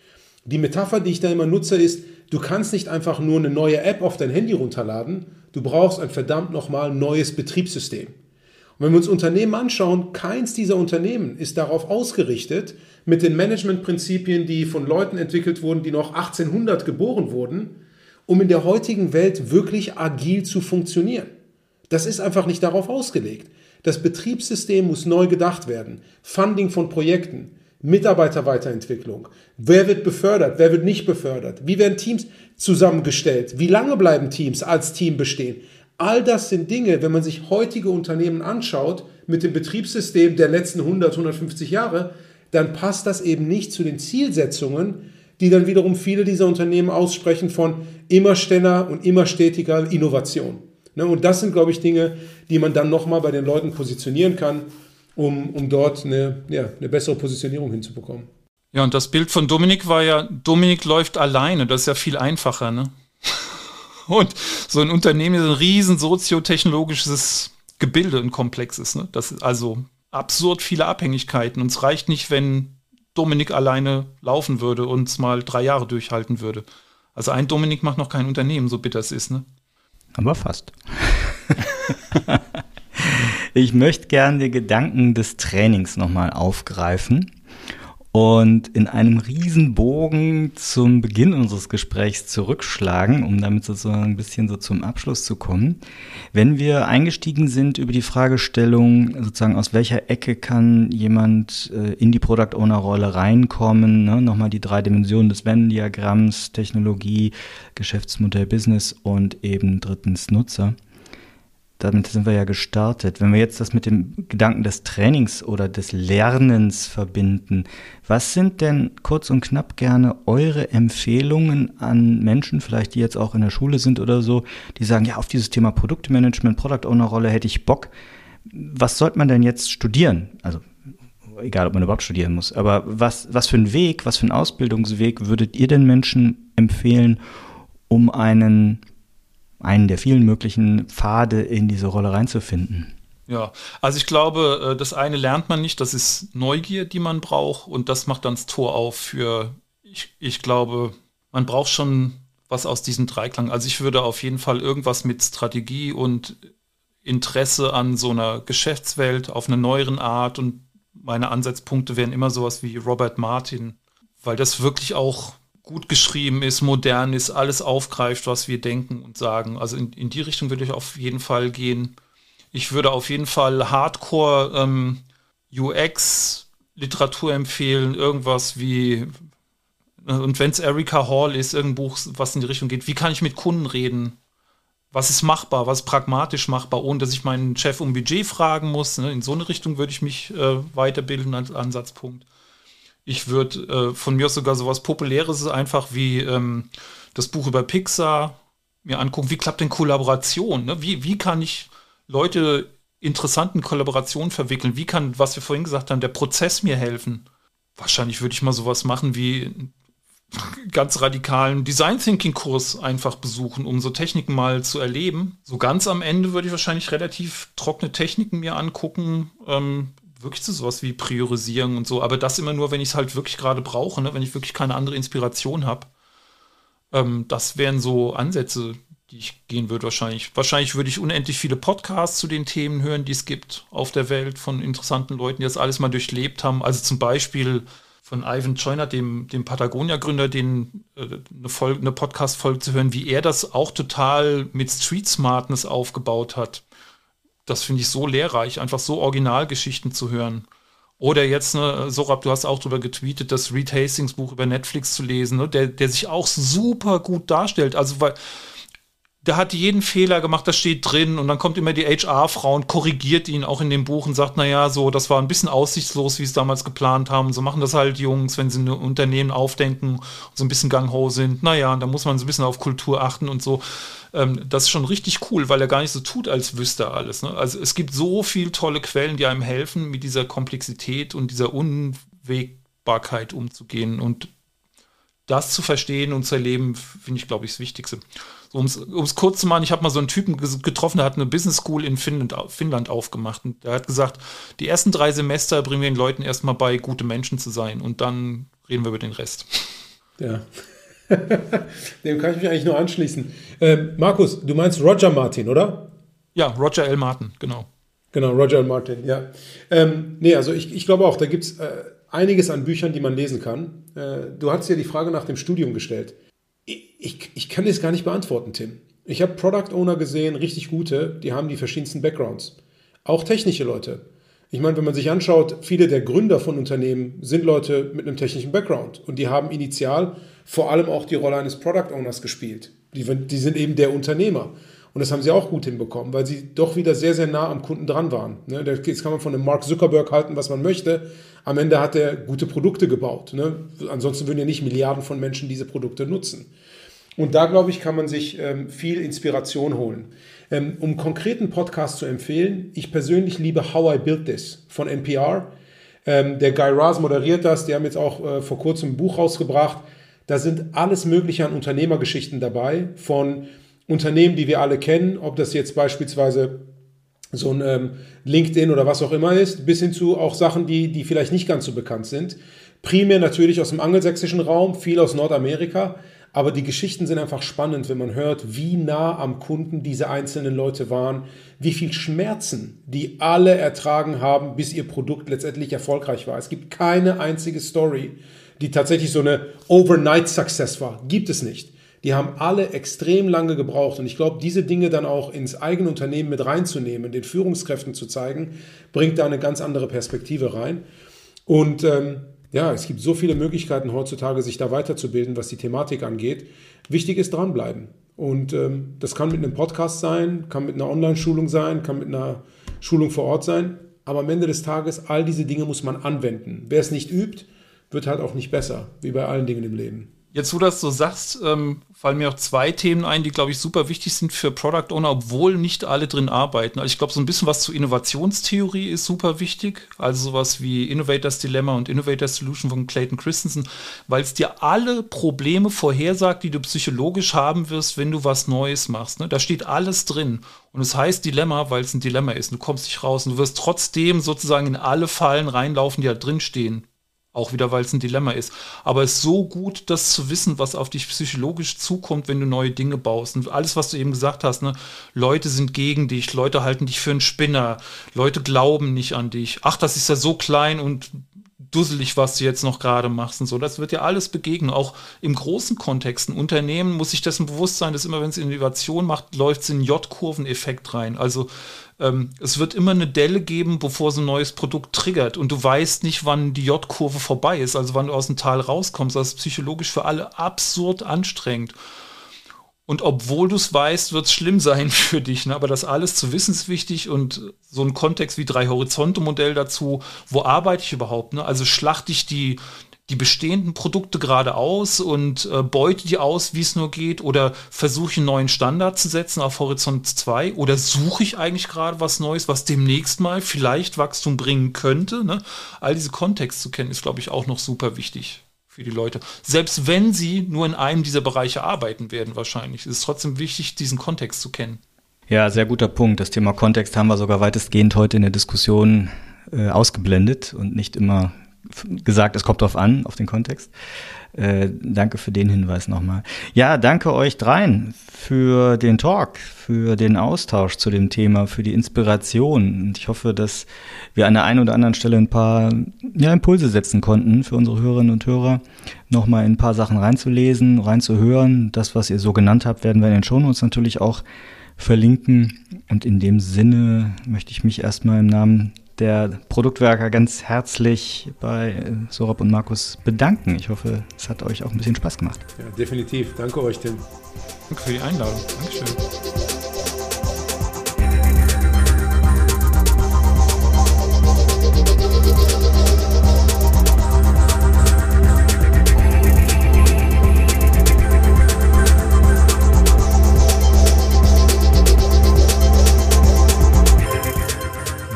Die Metapher, die ich da immer nutze, ist, Du kannst nicht einfach nur eine neue App auf dein Handy runterladen. Du brauchst ein verdammt nochmal neues Betriebssystem. Und wenn wir uns Unternehmen anschauen, keins dieser Unternehmen ist darauf ausgerichtet, mit den Managementprinzipien, die von Leuten entwickelt wurden, die noch 1800 geboren wurden, um in der heutigen Welt wirklich agil zu funktionieren. Das ist einfach nicht darauf ausgelegt. Das Betriebssystem muss neu gedacht werden. Funding von Projekten, Mitarbeiterweiterentwicklung. Wer wird befördert? Wer wird nicht befördert? Wie werden Teams zusammengestellt? Wie lange bleiben Teams als Team bestehen? All das sind Dinge, wenn man sich heutige Unternehmen anschaut, mit dem Betriebssystem der letzten 100, 150 Jahre, dann passt das eben nicht zu den Zielsetzungen, die dann wiederum viele dieser Unternehmen aussprechen von immer schneller und immer stetiger Innovation. Ne, und das sind, glaube ich, Dinge, die man dann nochmal bei den Leuten positionieren kann um, um dort eine, ja, eine bessere Positionierung hinzubekommen. Ja, und das Bild von Dominik war ja, Dominik läuft alleine, das ist ja viel einfacher, ne? Und so ein Unternehmen ist ein riesen soziotechnologisches Gebilde, ein komplexes, ne? Das ist also absurd viele Abhängigkeiten. Und es reicht nicht, wenn Dominik alleine laufen würde und es mal drei Jahre durchhalten würde. Also ein Dominik macht noch kein Unternehmen, so bitter es ist, ne? Aber fast. Ich möchte gerne den Gedanken des Trainings nochmal aufgreifen und in einem Riesenbogen zum Beginn unseres Gesprächs zurückschlagen, um damit sozusagen ein bisschen so zum Abschluss zu kommen. Wenn wir eingestiegen sind über die Fragestellung, sozusagen aus welcher Ecke kann jemand äh, in die Product Owner Rolle reinkommen, ne? nochmal die drei Dimensionen des Venn-Diagramms, Technologie, Geschäftsmodell, Business und eben drittens Nutzer damit sind wir ja gestartet. Wenn wir jetzt das mit dem Gedanken des Trainings oder des Lernens verbinden, was sind denn kurz und knapp gerne eure Empfehlungen an Menschen, vielleicht die jetzt auch in der Schule sind oder so, die sagen, ja, auf dieses Thema Produktmanagement, Product Owner Rolle hätte ich Bock. Was sollte man denn jetzt studieren? Also egal, ob man überhaupt studieren muss, aber was, was für einen Weg, was für einen Ausbildungsweg würdet ihr den Menschen empfehlen, um einen einen der vielen möglichen Pfade in diese Rolle reinzufinden. Ja, also ich glaube, äh, das eine lernt man nicht, das ist Neugier, die man braucht und das macht dann das Tor auf für, ich, ich glaube, man braucht schon was aus diesem Dreiklang. Also ich würde auf jeden Fall irgendwas mit Strategie und Interesse an so einer Geschäftswelt auf einer neueren Art und meine Ansatzpunkte wären immer sowas wie Robert Martin, weil das wirklich auch gut geschrieben ist, modern ist, alles aufgreift, was wir denken und sagen. Also in, in die Richtung würde ich auf jeden Fall gehen. Ich würde auf jeden Fall Hardcore ähm, UX Literatur empfehlen, irgendwas wie und wenn es Erika Hall ist, irgendein Buch, was in die Richtung geht, wie kann ich mit Kunden reden? Was ist machbar, was ist pragmatisch machbar, ohne dass ich meinen Chef um Budget fragen muss? Ne? In so eine Richtung würde ich mich äh, weiterbilden als Ansatzpunkt. Ich würde äh, von mir aus sogar sowas Populäres einfach wie ähm, das Buch über Pixar mir angucken. Wie klappt denn Kollaboration? Ne? Wie, wie kann ich Leute interessanten Kollaborationen verwickeln? Wie kann, was wir vorhin gesagt haben, der Prozess mir helfen? Wahrscheinlich würde ich mal sowas machen wie ganz radikalen Design Thinking Kurs einfach besuchen, um so Techniken mal zu erleben. So ganz am Ende würde ich wahrscheinlich relativ trockene Techniken mir angucken, ähm, wirklich zu sowas wie Priorisieren und so. Aber das immer nur, wenn ich es halt wirklich gerade brauche, ne? wenn ich wirklich keine andere Inspiration habe. Ähm, das wären so Ansätze, die ich gehen würde wahrscheinlich. Wahrscheinlich würde ich unendlich viele Podcasts zu den Themen hören, die es gibt auf der Welt von interessanten Leuten, die das alles mal durchlebt haben. Also zum Beispiel von Ivan Joyner, dem, dem Patagonia-Gründer, den äh, eine, eine Podcast-Folge zu hören, wie er das auch total mit Street Smartness aufgebaut hat. Das finde ich so lehrreich, einfach so Originalgeschichten zu hören. Oder jetzt, ne, Sorab, du hast auch darüber getweetet, das Reed Hastings Buch über Netflix zu lesen, ne, der, der sich auch super gut darstellt. Also, weil der hat jeden Fehler gemacht, das steht drin und dann kommt immer die HR-Frau und korrigiert ihn auch in dem Buch und sagt, naja, so, das war ein bisschen aussichtslos, wie sie es damals geplant haben. So machen das halt Jungs, wenn sie ein Unternehmen aufdenken und so ein bisschen gangho sind. Naja, da muss man so ein bisschen auf Kultur achten und so. Ähm, das ist schon richtig cool, weil er gar nicht so tut, als wüsste er alles. Ne? Also es gibt so viele tolle Quellen, die einem helfen, mit dieser Komplexität und dieser Unwägbarkeit umzugehen und das zu verstehen und zu erleben, finde ich, glaube ich, das Wichtigste um es kurz zu machen, ich habe mal so einen Typen getroffen, der hat eine Business School in Finnland, Finnland aufgemacht. Und der hat gesagt, die ersten drei Semester bringen wir den Leuten erstmal bei, gute Menschen zu sein. Und dann reden wir über den Rest. Ja. Dem kann ich mich eigentlich nur anschließen. Äh, Markus, du meinst Roger Martin, oder? Ja, Roger L. Martin, genau. Genau, Roger L. Martin, ja. Ähm, nee, also ich, ich glaube auch, da gibt es äh, einiges an Büchern, die man lesen kann. Äh, du hast ja die Frage nach dem Studium gestellt ich, ich kann das gar nicht beantworten, Tim. Ich habe Product Owner gesehen, richtig gute, die haben die verschiedensten Backgrounds. Auch technische Leute. Ich meine, wenn man sich anschaut, viele der Gründer von Unternehmen sind Leute mit einem technischen Background und die haben initial vor allem auch die Rolle eines Product Owners gespielt. Die, die sind eben der Unternehmer. Und das haben sie auch gut hinbekommen, weil sie doch wieder sehr, sehr nah am Kunden dran waren. Ne? Jetzt kann man von dem Mark Zuckerberg halten, was man möchte. Am Ende hat er gute Produkte gebaut. Ne? Ansonsten würden ja nicht Milliarden von Menschen diese Produkte nutzen. Und da, glaube ich, kann man sich ähm, viel Inspiration holen. Ähm, um konkreten Podcast zu empfehlen, ich persönlich liebe How I Built This von NPR. Ähm, der Guy Raz moderiert das, die haben jetzt auch äh, vor kurzem ein Buch rausgebracht. Da sind alles Mögliche an Unternehmergeschichten dabei, von Unternehmen, die wir alle kennen, ob das jetzt beispielsweise so ein ähm, LinkedIn oder was auch immer ist, bis hin zu auch Sachen, die, die vielleicht nicht ganz so bekannt sind. Primär natürlich aus dem angelsächsischen Raum, viel aus Nordamerika. Aber die Geschichten sind einfach spannend, wenn man hört, wie nah am Kunden diese einzelnen Leute waren, wie viel Schmerzen die alle ertragen haben, bis ihr Produkt letztendlich erfolgreich war. Es gibt keine einzige Story, die tatsächlich so eine Overnight Success war. Gibt es nicht. Die haben alle extrem lange gebraucht. Und ich glaube, diese Dinge dann auch ins eigene Unternehmen mit reinzunehmen, den Führungskräften zu zeigen, bringt da eine ganz andere Perspektive rein. Und ähm, ja, es gibt so viele Möglichkeiten heutzutage, sich da weiterzubilden, was die Thematik angeht. Wichtig ist dranbleiben. Und ähm, das kann mit einem Podcast sein, kann mit einer Online-Schulung sein, kann mit einer Schulung vor Ort sein. Aber am Ende des Tages, all diese Dinge muss man anwenden. Wer es nicht übt, wird halt auch nicht besser, wie bei allen Dingen im Leben. Jetzt, wo du das so sagst, ähm, fallen mir auch zwei Themen ein, die, glaube ich, super wichtig sind für Product Owner, obwohl nicht alle drin arbeiten. Also ich glaube, so ein bisschen was zu Innovationstheorie ist super wichtig. Also sowas wie Innovators Dilemma und Innovators Solution von Clayton Christensen, weil es dir alle Probleme vorhersagt, die du psychologisch haben wirst, wenn du was Neues machst. Ne? Da steht alles drin. Und es heißt Dilemma, weil es ein Dilemma ist. Du kommst nicht raus und du wirst trotzdem sozusagen in alle Fallen reinlaufen, die da drin stehen Auch wieder, weil es ein Dilemma ist. Aber es ist so gut, das zu wissen, was auf dich psychologisch zukommt, wenn du neue Dinge baust. Und alles, was du eben gesagt hast, ne? Leute sind gegen dich, Leute halten dich für einen Spinner, Leute glauben nicht an dich. Ach, das ist ja so klein und dusselig, was du jetzt noch gerade machst und so. Das wird ja alles begegnen, auch im großen Kontext. Ein Unternehmen muss sich dessen bewusst sein, dass immer, wenn es Innovation macht, läuft es in J-Kurven-Effekt rein. Also ähm, es wird immer eine Delle geben, bevor so ein neues Produkt triggert und du weißt nicht, wann die J-Kurve vorbei ist, also wann du aus dem Tal rauskommst. Das ist psychologisch für alle absurd anstrengend. Und obwohl du es weißt, wird es schlimm sein für dich. Ne? Aber das alles zu wissen ist wichtig und so ein Kontext wie drei Horizonte-Modell dazu. Wo arbeite ich überhaupt? Ne? Also schlachte ich die, die bestehenden Produkte gerade aus und äh, beute die aus, wie es nur geht? Oder versuche einen neuen Standard zu setzen auf Horizont 2? Oder suche ich eigentlich gerade was Neues, was demnächst mal vielleicht Wachstum bringen könnte? Ne? All diese Kontext zu kennen, ist, glaube ich, auch noch super wichtig für die Leute. Selbst wenn sie nur in einem dieser Bereiche arbeiten werden, wahrscheinlich, ist es trotzdem wichtig, diesen Kontext zu kennen. Ja, sehr guter Punkt. Das Thema Kontext haben wir sogar weitestgehend heute in der Diskussion äh, ausgeblendet und nicht immer gesagt, es kommt drauf an, auf den Kontext. Äh, danke für den Hinweis nochmal. Ja, danke euch dreien für den Talk, für den Austausch zu dem Thema, für die Inspiration. Und ich hoffe, dass wir an der einen oder anderen Stelle ein paar ja, Impulse setzen konnten für unsere Hörerinnen und Hörer, nochmal in ein paar Sachen reinzulesen, reinzuhören. Das, was ihr so genannt habt, werden wir in den Shownotes natürlich auch verlinken. Und in dem Sinne möchte ich mich erstmal im Namen der Produktwerker ganz herzlich bei Sorab und Markus bedanken. Ich hoffe, es hat euch auch ein bisschen Spaß gemacht. Ja, definitiv. Danke euch, Tim. Danke für die Einladung. Dankeschön.